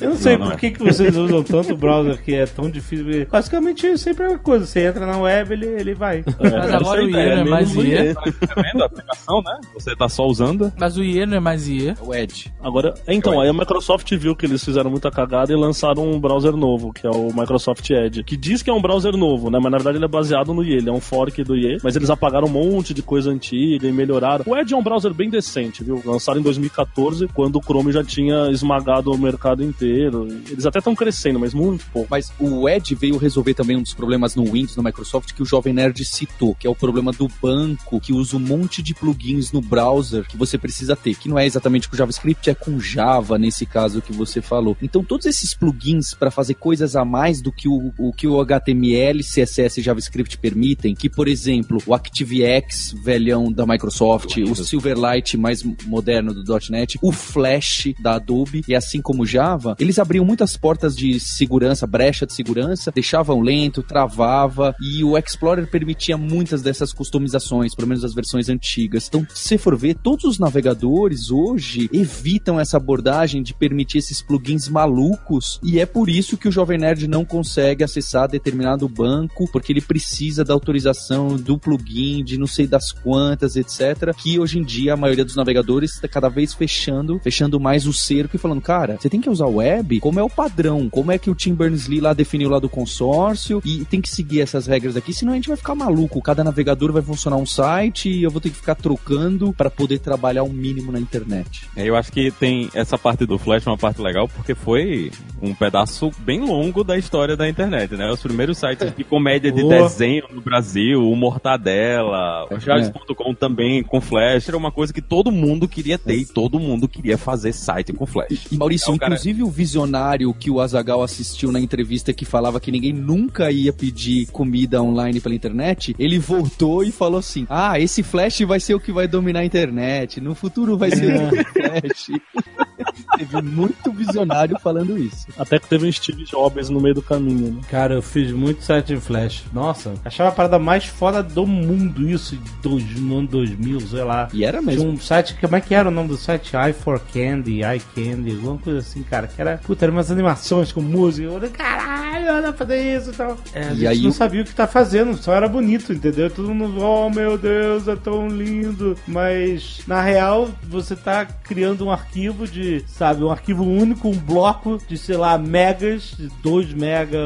Eu não sei Não, não por é. que, que vocês usam tanto o browser que é tão difícil. Basicamente é sempre a mesma coisa. Você entra na web, ele, ele vai. Mas agora o IE não é mais IE. Tá vendo a aplicação, né? Você tá só usando. Mas o IE não é mais IE. O Edge. Agora, então, aí a Microsoft viu que eles fizeram muita cagada e lançaram um browser novo, que é o Microsoft Edge, que diz que é um browser novo, né? Mas na verdade ele é baseado no IE, ele é um fork do IE, mas eles apagaram um monte de coisa antiga e melhoraram. O Edge é um browser bem decente, viu? Lançaram em 2014, quando o Chrome já tinha esmagado o mercado inteiro. Eles até estão crescendo, mas muito pouco. Mas o Edge veio resolver também um dos problemas no Windows, no Microsoft, que o Jovem Nerd citou, que é o problema do banco, que usa um monte de plugins no browser que você precisa ter, que não é exatamente com JavaScript, é com Java nesse caso. Caso que você falou. Então, todos esses plugins para fazer coisas a mais do que o, o que o HTML, CSS e JavaScript permitem, que, por exemplo, o ActiveX, velhão da Microsoft, o Silverlight mais moderno do .NET, o Flash da Adobe, e assim como o Java, eles abriam muitas portas de segurança, brecha de segurança, deixavam lento, travava, e o Explorer permitia muitas dessas customizações, pelo menos as versões antigas. Então, se for ver, todos os navegadores hoje evitam essa abordagem de permitir esses plugins malucos, e é por isso que o Jovem Nerd não consegue acessar determinado banco, porque ele precisa da autorização do plugin, de não sei das quantas, etc. Que hoje em dia a maioria dos navegadores está cada vez fechando, fechando mais o cerco e falando, cara, você tem que usar o web como é o padrão, como é que o Tim Berners-Lee lá definiu lá do consórcio, e tem que seguir essas regras aqui, senão a gente vai ficar maluco. Cada navegador vai funcionar um site e eu vou ter que ficar trocando para poder trabalhar o um mínimo na internet. É, eu acho que tem essa parte do Flash, uma parte legal, porque foi um pedaço bem longo da história da internet, né? Os primeiros sites de comédia de desenho no Brasil, o Mortadela, o Charles.com também com Flash, era uma coisa que todo mundo queria ter e todo mundo queria fazer site com Flash. E Maurício, Então, cara- inclusive o visionário que o Azagal assistiu na entrevista que falava que ninguém nunca ia pedir comida online pela internet, ele voltou e falou assim: Ah, esse Flash vai ser o que vai dominar a internet, no futuro vai ser o Flash. Teve muito visionário falando isso. Até que teve um Steve Jobs no meio do caminho, né? Cara, eu fiz muito site em Flash. Nossa, achava a parada mais foda do mundo isso, dois, no ano 2000, sei lá. E era Tinha mesmo. um site, como é que era o nome do site? i for Candy, i Candy, alguma coisa assim, cara. Que era, puta, eram umas animações com música. Eu falei, caralho, pra fazer isso e tal. É, a E gente aí não sabia o que tá fazendo, só era bonito, entendeu? Todo mundo, oh meu Deus, é tão lindo. Mas, na real, você tá criando um arquivo de, sabe, um arquivo único, um bloco de, sei lá, megas, de 2 mega,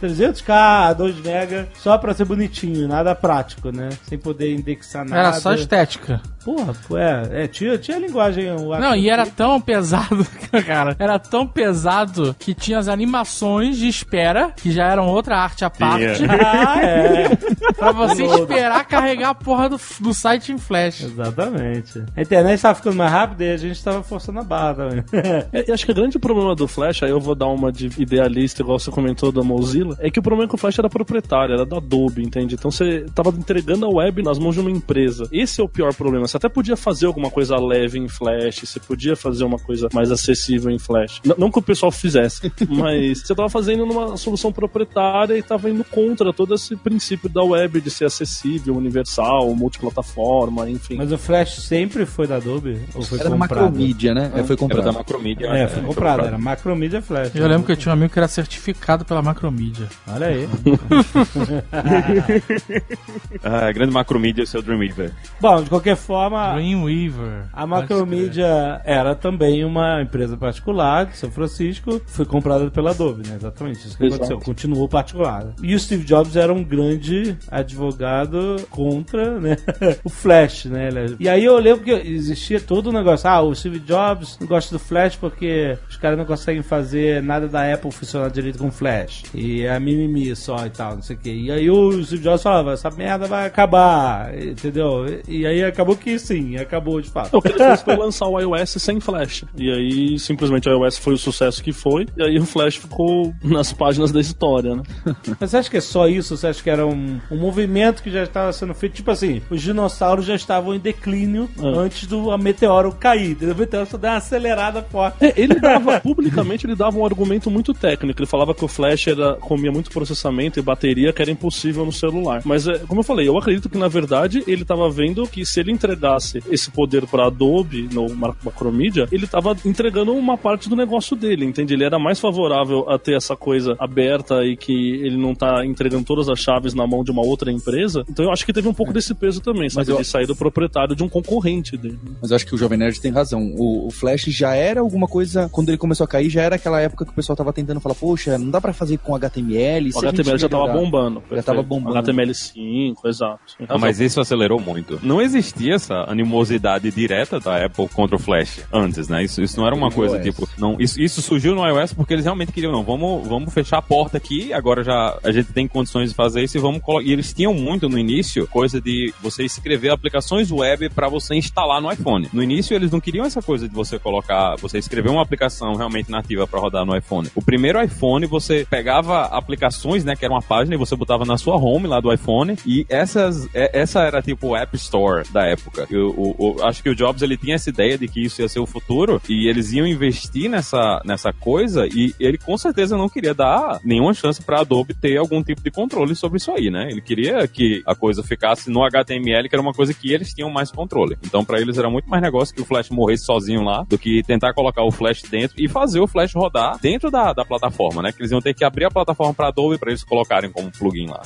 300k, 2 mega, só pra ser bonitinho, nada prático, né? Sem poder indexar nada. Era só estética. Porra, pô, é, é tinha, tinha linguagem. o Não, e era tão pesado, cara. Era tão pesado que tinha as animações de espera, que já eram outra arte à parte, Ah, é. pra você esperar carregar a porra do, do site em flash. Exatamente. A internet tava ficando mais rápida e a gente tava forçando a barra também. É, eu acho que o grande problema do Flash, aí eu vou dar uma de idealista, igual você comentou da Mozilla, é que o problema é que o Flash era proprietário, era da Adobe, entende? Então você tava entregando a web nas mãos de uma empresa. Esse é o pior problema. Você até podia fazer alguma coisa leve em Flash, você podia fazer uma coisa mais acessível em Flash. N- não que o pessoal fizesse, mas você tava fazendo numa solução proprietária e tava indo contra todo esse princípio da web de ser acessível, universal, multiplataforma, enfim. Mas o Flash sempre foi da Adobe? Ou foi Era da comprado? Macromedia, né? É, foi Era da comprado. Macromedia. É, foi comprado. Era Macromedia Flash. Eu lembro que eu tinha um amigo que era certificado pela Macromedia. Olha aí. Ah, grande Macromedia, seu Dreamweaver. Bom, de qualquer forma, Dreamweaver. a Macromedia era também uma empresa particular de São Francisco, foi comprada pela Adobe, né? Exatamente, isso que Exato. aconteceu. Continuou particular. E o Steve Jobs era um grande advogado contra, né? o Flash, né? Ele- E aí eu lembro que existia todo o negócio. Ah, o Steve Jobs não gosta do Flash porque os caras não conseguem fazer nada da Apple funcionar direito com Flash. E é a mimimi só e tal, não sei o quê. E aí o Steve Jobs falava, essa merda vai acabar, entendeu? E aí acabou que sim, acabou de fato. O que ele fez foi lançar o iOS sem Flash. E aí, simplesmente, o iOS foi o sucesso que foi. E aí, o Flash ficou nas páginas da história, né? Mas você acha que é só isso? Você acha que era um, um movimento que já estava sendo feito? Tipo assim, os dinossauros já estavam em declínio Ah. antes do a meteoro cair. O meteoro só deu uma acelerada forte. É, ele dava, publicamente, ele dava um argumento muito técnico. Ele falava que o Flash era, comia muito processamento e bateria, que era impossível no celular. Mas, é, como eu falei, eu acredito que, na verdade, ele estava vendo que se ele entregasse esse poder para Adobe, no Macromedia, ele estava entregando uma parte do negócio dele, entende? Ele era mais favorável a ter essa coisa aberta e que ele não tá entregando todas as chaves na mão de uma outra empresa. Então, eu acho que teve um pouco desse peso também, sabe? eu- De sair do proprietário de um concorrente dele. Mas eu acho que o Jovem Nerd tem razão. O, o Flash já era alguma coisa, quando ele começou a cair, já era aquela época que o pessoal tava tentando falar, poxa, não dá pra fazer com HTML. O HTML já tava melhorar?" bombando. Já tava perfeito. bombando. HTML5, exato. Ah, mas isso acelerou muito. Não existia essa animosidade direta da Apple contra o Flash antes, né? Isso, isso não era uma No coisa iOS. tipo. Não, isso, isso surgiu no iOS porque eles realmente queriam, não, vamos, vamos fechar fechar a porta aqui, agora já a gente tem condições de fazer isso e vamos colocar. E eles tinham muito no início coisa de você escrever aplicações web para você instalar no iPhone. No início eles não queriam essa coisa de você colocar, você escrever uma aplicação realmente nativa para rodar no iPhone. O primeiro iPhone você pegava aplicações, né, que era uma página e você botava na sua home lá do iPhone e essas, é- essa era tipo o App Store da época. Eu, o- o- acho que o Jobs ele tinha essa ideia de que isso ia ser o futuro e eles iam investir nessa, nessa coisa e ele com certeza não queria dar nenhuma chance para Adobe ter algum tipo de controle sobre isso aí, né? Ele queria que a coisa ficasse no HTML, que era uma coisa que eles tinham mais controle. Então para eles era muito mais negócio que o Flash morresse sozinho lá do que tentar colocar o Flash dentro e fazer o Flash rodar dentro da, da plataforma, né? Que eles iam ter que abrir a plataforma para Adobe para eles colocarem como plugin lá.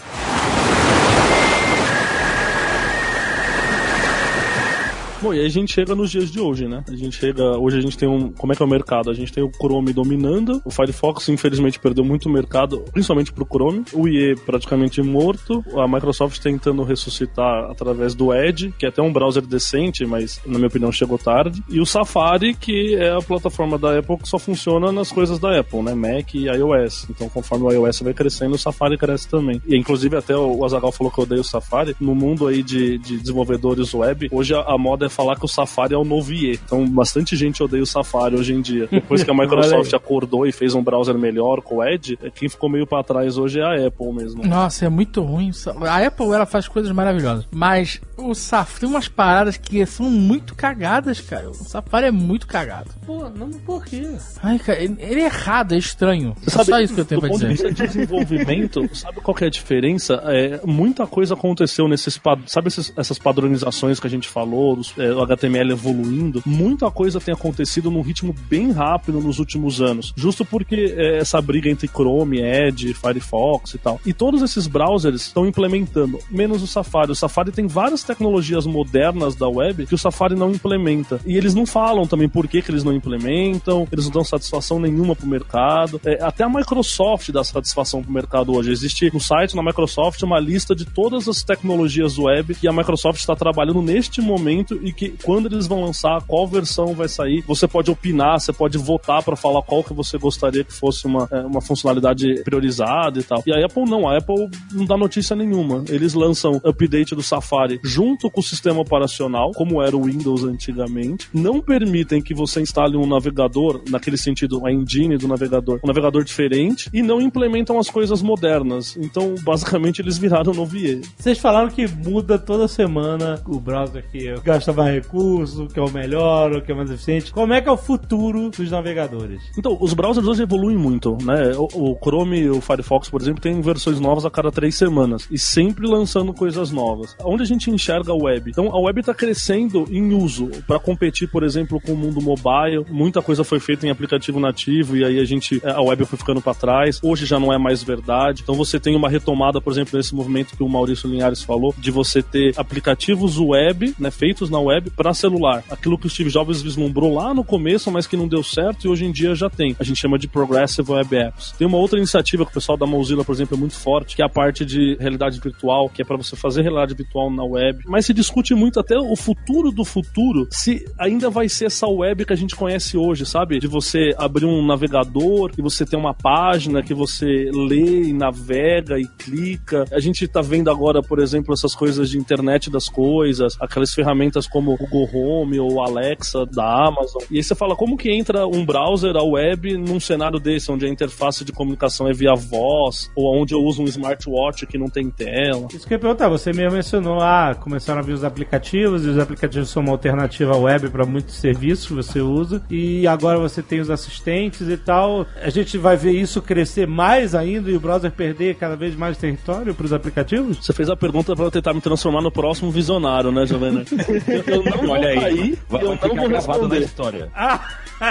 Bom, e aí a gente chega nos dias de hoje, né? A gente chega. Hoje a gente tem um. Como é que é o mercado? A gente tem o Chrome dominando. O Firefox, infelizmente, perdeu muito mercado, principalmente pro Chrome. O IE praticamente morto. A Microsoft tentando ressuscitar através do Edge, que é até um browser decente, mas na minha opinião chegou tarde. E o Safari, que é a plataforma da Apple que só funciona nas coisas da Apple, né? Mac e iOS. Então, conforme o iOS vai crescendo, o Safari cresce também. E inclusive até o Azagal falou que eu odeio o Safari. No mundo aí de, de desenvolvedores web, hoje a, a moda é falar que o Safari é o novo IE. Então, bastante gente odeia o Safari hoje em dia. Depois que a Microsoft acordou e fez um browser melhor com o Edge, quem ficou meio pra trás hoje é a Apple mesmo. Nossa, é muito ruim. A Apple ela faz coisas maravilhosas, mas o Safari tem umas paradas que são muito cagadas, cara. O Safari é muito cagado. Pô, não, por quê? Ai, cara, ele é errado, é estranho. É só isso que eu tenho do pra ponto dizer. de vista de desenvolvimento, sabe qual que é a diferença? É, muita coisa aconteceu nesses sabe esses- essas padronizações que a gente falou, dos- é, o HTML evoluindo, muita coisa tem acontecido num ritmo bem rápido nos últimos anos, justo porque é, essa briga entre Chrome, Edge, Firefox e tal. E todos esses browsers estão implementando, menos o Safari. O Safari tem várias tecnologias modernas da web que o Safari não implementa. E eles não falam também por que, que eles não implementam, eles não dão satisfação nenhuma pro mercado. É, até a Microsoft dá satisfação pro mercado hoje. Existe no site, na Microsoft, uma lista de todas as tecnologias web que a Microsoft está trabalhando neste momento e que quando eles vão lançar, qual versão vai sair, você pode opinar, você pode votar para falar qual que você gostaria que fosse uma, é, uma funcionalidade priorizada e tal. E a Apple não, a Apple não dá notícia nenhuma. Eles lançam update do Safari junto com o sistema operacional, como era o Windows antigamente. Não permitem que você instale um navegador, naquele sentido, a engine do navegador, um navegador diferente, e não implementam as coisas modernas. Então, basicamente, eles viraram no VIE. Vocês falaram que muda toda semana o browser que gasta mais recurso, que é o melhor, o que é mais eficiente. Como é que é o futuro dos navegadores? Então, os browsers hoje evoluem muito, né? O, o Chrome e o Firefox, por exemplo, tem versões novas a cada três semanas e sempre lançando coisas novas. Onde a gente enxerga a web? Então, a web está crescendo em uso para competir, por exemplo, com o mundo mobile. Muita coisa foi feita em aplicativo nativo e aí a gente a web foi ficando para trás. Hoje já não é mais verdade. Então, você tem uma retomada, por exemplo, nesse movimento que o Maurício Linhares falou, de você ter aplicativos web, né, feitos na web para celular. Aquilo que o Steve Jobs vislumbrou lá no começo, mas que não deu certo e hoje em dia já tem. A gente chama de Progressive Web Apps. Tem uma outra iniciativa que o pessoal da Mozilla, por exemplo, é muito forte, que é a parte de realidade virtual, que é para você fazer realidade virtual na web. Mas se discute muito até o futuro do futuro, se ainda vai ser essa web que a gente conhece hoje, sabe? De você abrir um navegador e você ter uma página que você lê e navega e clica. A gente tá vendo agora, por exemplo, essas coisas de internet das coisas, aquelas ferramentas como o Google Home ou Alexa da Amazon. E aí você fala, como que entra um browser, a web, num cenário desse, onde a interface de comunicação é via voz, ou onde eu uso um smartwatch que não tem tela. Isso que eu ia perguntar, você mesmo mencionou, ah, começaram a vir os aplicativos, e os aplicativos são uma alternativa à web para muitos serviços que você usa, e agora você tem os assistentes e tal. A gente vai ver isso crescer mais ainda e o browser perder cada vez mais território para os aplicativos? Você fez a pergunta para eu tentar me transformar no próximo visionário, né, Jovem? Eu não vou Olha aí, cair, vai, eu vai não ficar vou gravado na responder. história.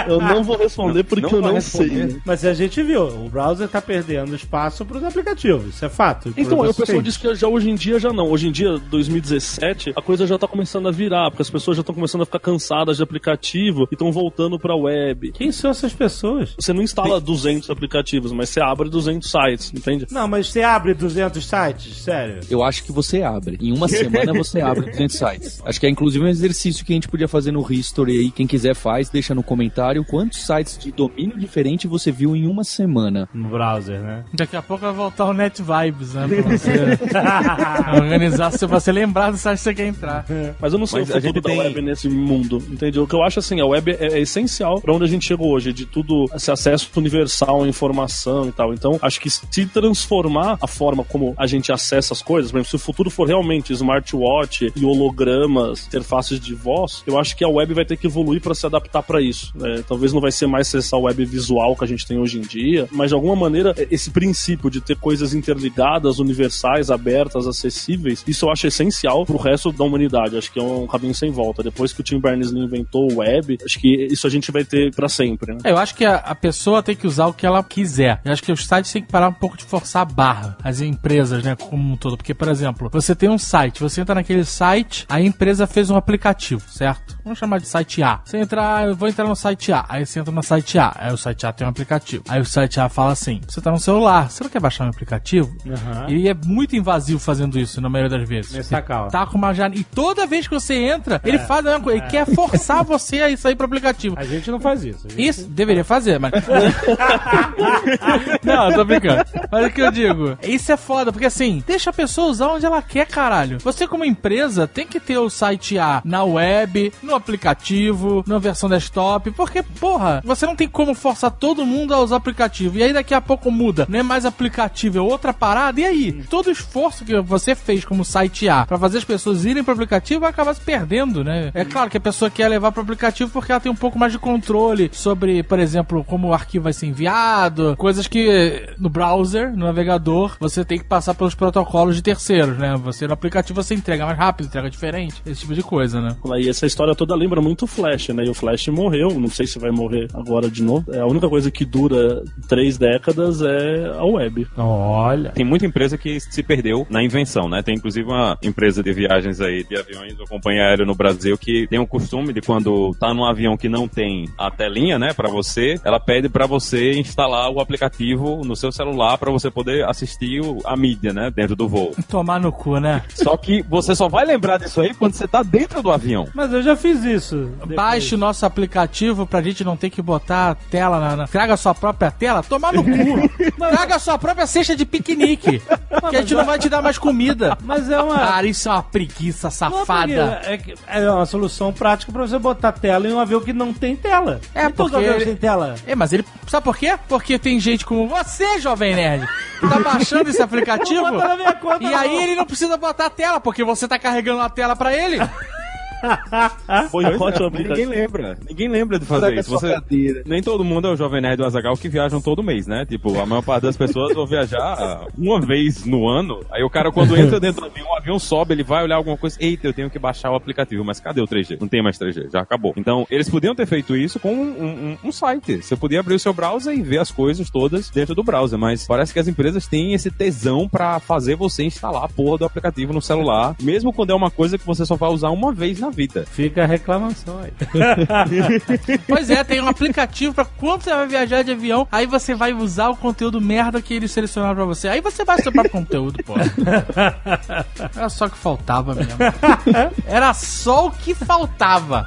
Eu não vou responder porque Não eu não responder. sei. Mas a gente viu, o browser está perdendo espaço para os aplicativos, isso é fato. Então, o pessoal diz que já hoje em dia já não. Hoje em dia, 2017, a coisa já tá começando a virar, porque as pessoas já estão começando a ficar cansadas de aplicativo e estão voltando pra web. Quem são essas pessoas? Você não instala 200 aplicativos, mas você abre 200 sites, entende? Não, mas você abre 200 sites? Sério? Eu acho que você abre. Em uma semana você abre 200 sites. Acho que é inclusive um exercício que a gente podia fazer no History aí. Quem quiser faz, deixa no comentário comentário quantos sites de domínio diferente você viu em uma semana. No browser, né? Daqui a pouco vai voltar o Net Vibes, né? Pra você organizar, se você lembrar do site que você quer entrar. Mas eu não sei Mas o a futuro gente da tem- web nesse mundo, entendeu? O que eu acho assim, a web é, é essencial pra onde a gente chegou hoje, de tudo, esse acesso universal à informação e tal. Então, acho que se transformar a forma como a gente acessa as coisas, por exemplo, se o futuro for realmente smartwatch e hologramas, interfaces de voz, eu acho que a web vai ter que evoluir pra se adaptar pra isso. né? Talvez não vai ser mais essa web visual que a gente tem hoje em dia, mas de alguma maneira esse princípio de ter coisas interligadas, universais, abertas, acessíveis, isso eu acho essencial pro resto da humanidade. Acho que é um caminho sem volta. Depois que o Tim Berners-Lee inventou o web, acho que isso a gente vai ter pra sempre. Né? É, eu acho que a, a pessoa tem que usar o que ela quiser. Eu acho que os sites têm que parar um pouco de forçar a barra. As empresas, né, como um todo. Porque, por exemplo, você tem um site, você entra naquele site, a empresa fez um aplicativo, certo? Vamos chamar de site A. Você entrar, eu vou entrar no site A. Aí você entra no site A. Aí o site A tem um aplicativo. Aí o site A fala assim: você tá no celular, você não quer baixar um aplicativo? Aham. E é muito invasivo fazendo isso, na maioria das vezes. Nessa calma. Tá com uma janela. E toda vez que você entra, ele faz a mesma coisa. Ele quer forçar você a sair pro aplicativo. A gente não faz isso. Gente- Isso, deveria fazer, mas. não, tô brincando. Mas o que eu digo? Isso é foda, porque assim, deixa a pessoa usar onde ela quer, caralho. Você, como empresa, tem que ter o site A na web, no aplicativo, na versão desktop, porque, porra, você não tem como forçar todo mundo a usar aplicativo. E aí daqui a pouco muda, não é mais aplicativo, é outra parada. E aí? Todo esforço que você fez como site A pra fazer as pessoas irem pro aplicativo vai acabar se perdendo, né? É claro que a pessoa quer levar pro aplicativo porque ela tem um pouco mais de controle sobre, por exemplo, como o arquivo vai ser enviado, coisas que no browser, no navegador, você tem que passar pelos protocolos de terceiros, né? Você no aplicativo você entrega mais rápido, entrega diferente, esse tipo de coisa, né? E essa história toda lembra muito o Flash, né? E o Flash morreu, não sei se vai morrer agora de novo. É, a única coisa que dura três décadas é a web. Olha. Tem muita empresa que se perdeu na invenção, né? Tem inclusive uma empresa de viagens aí, de aviões ou companhia aérea no Brasil que tem o costume de quando tá num avião que não tem a telinha, né, pra você, ela pede pra você instalar o aplicativo no seu celular pra você poder assistir a mídia, né, dentro do voo. Tomar no cu, né? Só que você só vai lembrar disso aí quando você tá dentro do avião. Mas eu já fiz isso. depois. Baixe o nosso aplicativo pra gente não ter que botar a tela na. na... Traga a sua própria tela, tomar no cu. Traga a sua própria cesta de piquenique. que a gente não vai te dar mais comida. Mas é uma. Cara, isso é uma preguiça safada. É, é uma solução prática pra você botar tela em um avião que não tem tela. É, os porque- aviões têm tela. É, mas ele. Sabe por quê? Porque tem gente como você, Jovem Nerd, que tá baixando esse aplicativo. Conta, e aí ele não precisa botar a tela, porque você tá carregando a tela pra ele. Boicote o Ninguém aplicativo. lembra. Ninguém lembra de fazer isso. Você... Nem todo mundo é o Jovem Nerd do Azagal que viajam todo mês, né? Tipo, a maior parte das pessoas vão viajar uma vez no ano. Aí o cara, quando entra dentro do avião, o avião sobe, ele vai olhar alguma coisa. Eita, eu tenho que baixar o aplicativo. Mas cadê o 3G? Não tem mais 3G, já acabou. Então, eles podiam ter feito isso com um, um- um site. Você podia abrir o seu browser e ver as coisas todas dentro do browser. Mas parece que as empresas têm esse tesão pra fazer você instalar a porra do aplicativo no celular, mesmo quando é uma coisa que você só vai usar uma vez na vida. Fica a reclamação aí. Pois é, tem um aplicativo pra quando você vai viajar de avião, aí você vai usar o conteúdo merda que eles selecionaram pra você. Aí você baixa o seu próprio conteúdo, pô. Era só o que faltava mesmo. Era só o que faltava.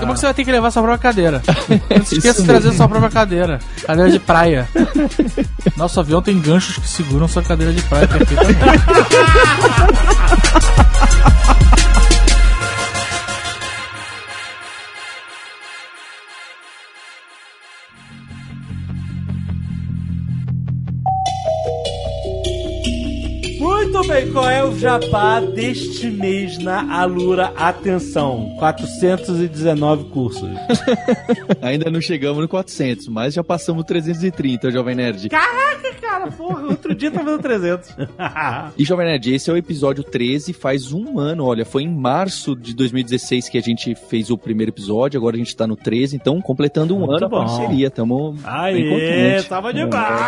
Como que você vai ter que levar sua própria cadeira? Não se esqueça de trazer sua própria cadeira. Cadeira de praia. Nosso avião tem ganchos que seguram sua cadeira de praia perfeitamente. Bem, qual é o jabá deste mês na Alura? Atenção, 419 cursos. Ainda não chegamos no 400, mas já passamos 330, Jovem Nerd. Caraca, cara, porra, outro dia tava no 300. E Jovem Nerd, esse é o episódio 13, faz um ano, olha, foi em março de 2016 que a gente fez o primeiro episódio, agora a gente tá no 13, então completando um Muito ano bom. a parceria, tamo bem Aê, contente. tava demais.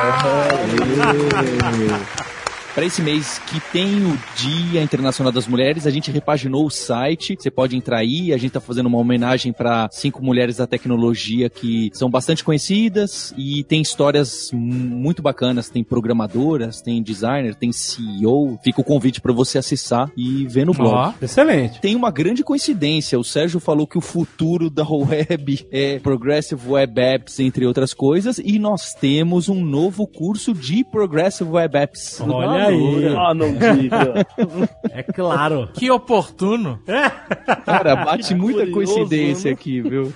Para esse mês que tem o Dia Internacional das Mulheres, a gente repaginou o site. Você pode entrar aí. A gente tá fazendo uma homenagem para cinco mulheres da tecnologia que são bastante conhecidas e tem histórias muito bacanas. Tem programadoras, tem designer, tem CEO. Fica o convite para você acessar e ver no blog. Ó, excelente. Tem uma grande coincidência. O Sérgio falou que o futuro da web é Progressive Web Apps, entre outras coisas, e nós temos um novo curso de Progressive Web Apps. Olha aí. Ah, não diga. É claro. Que oportuno. Cara, bate muita curioso, coincidência né? aqui, viu?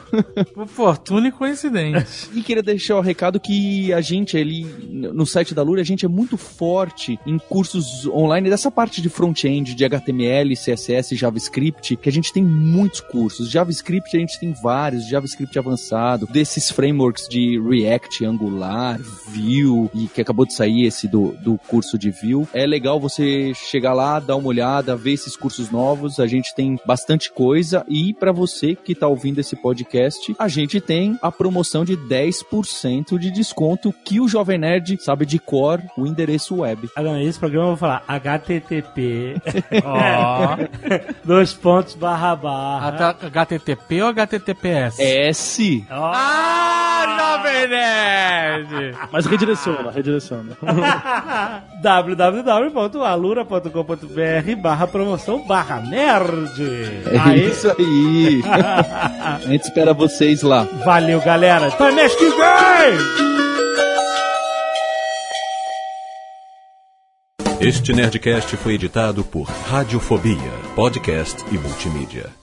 Oportuno e coincidente. E queria deixar o recado que a gente ali, no site da Lura, a gente é muito forte em cursos online dessa parte de front-end, de HTML, CSS, JavaScript, que a gente tem muitos cursos. JavaScript a gente tem vários, JavaScript avançado, desses frameworks de React, Angular, Vue, e que acabou de sair esse do, do curso de Vue. É legal você chegar lá, dar uma olhada, ver esses cursos novos. A gente tem bastante coisa e para você que tá ouvindo esse podcast, a gente tem a promoção de 10% de desconto que o Jovem Nerd sabe de cor o endereço web. Ah, não, esse programa eu vou falar HTTP, Ó. dois pontos, barra, barra. HTTP ou HTTPS? S. Ó. Ah, Jovem Nerd! Mas redireciona, redireciona. www.alura.com.br barra promoção barra nerd. É Aí, isso aí. a gente espera vocês lá. valeu, galera. Até mês que vem! Este Nerdcast foi editado por Radiofobia, podcast e multimídia.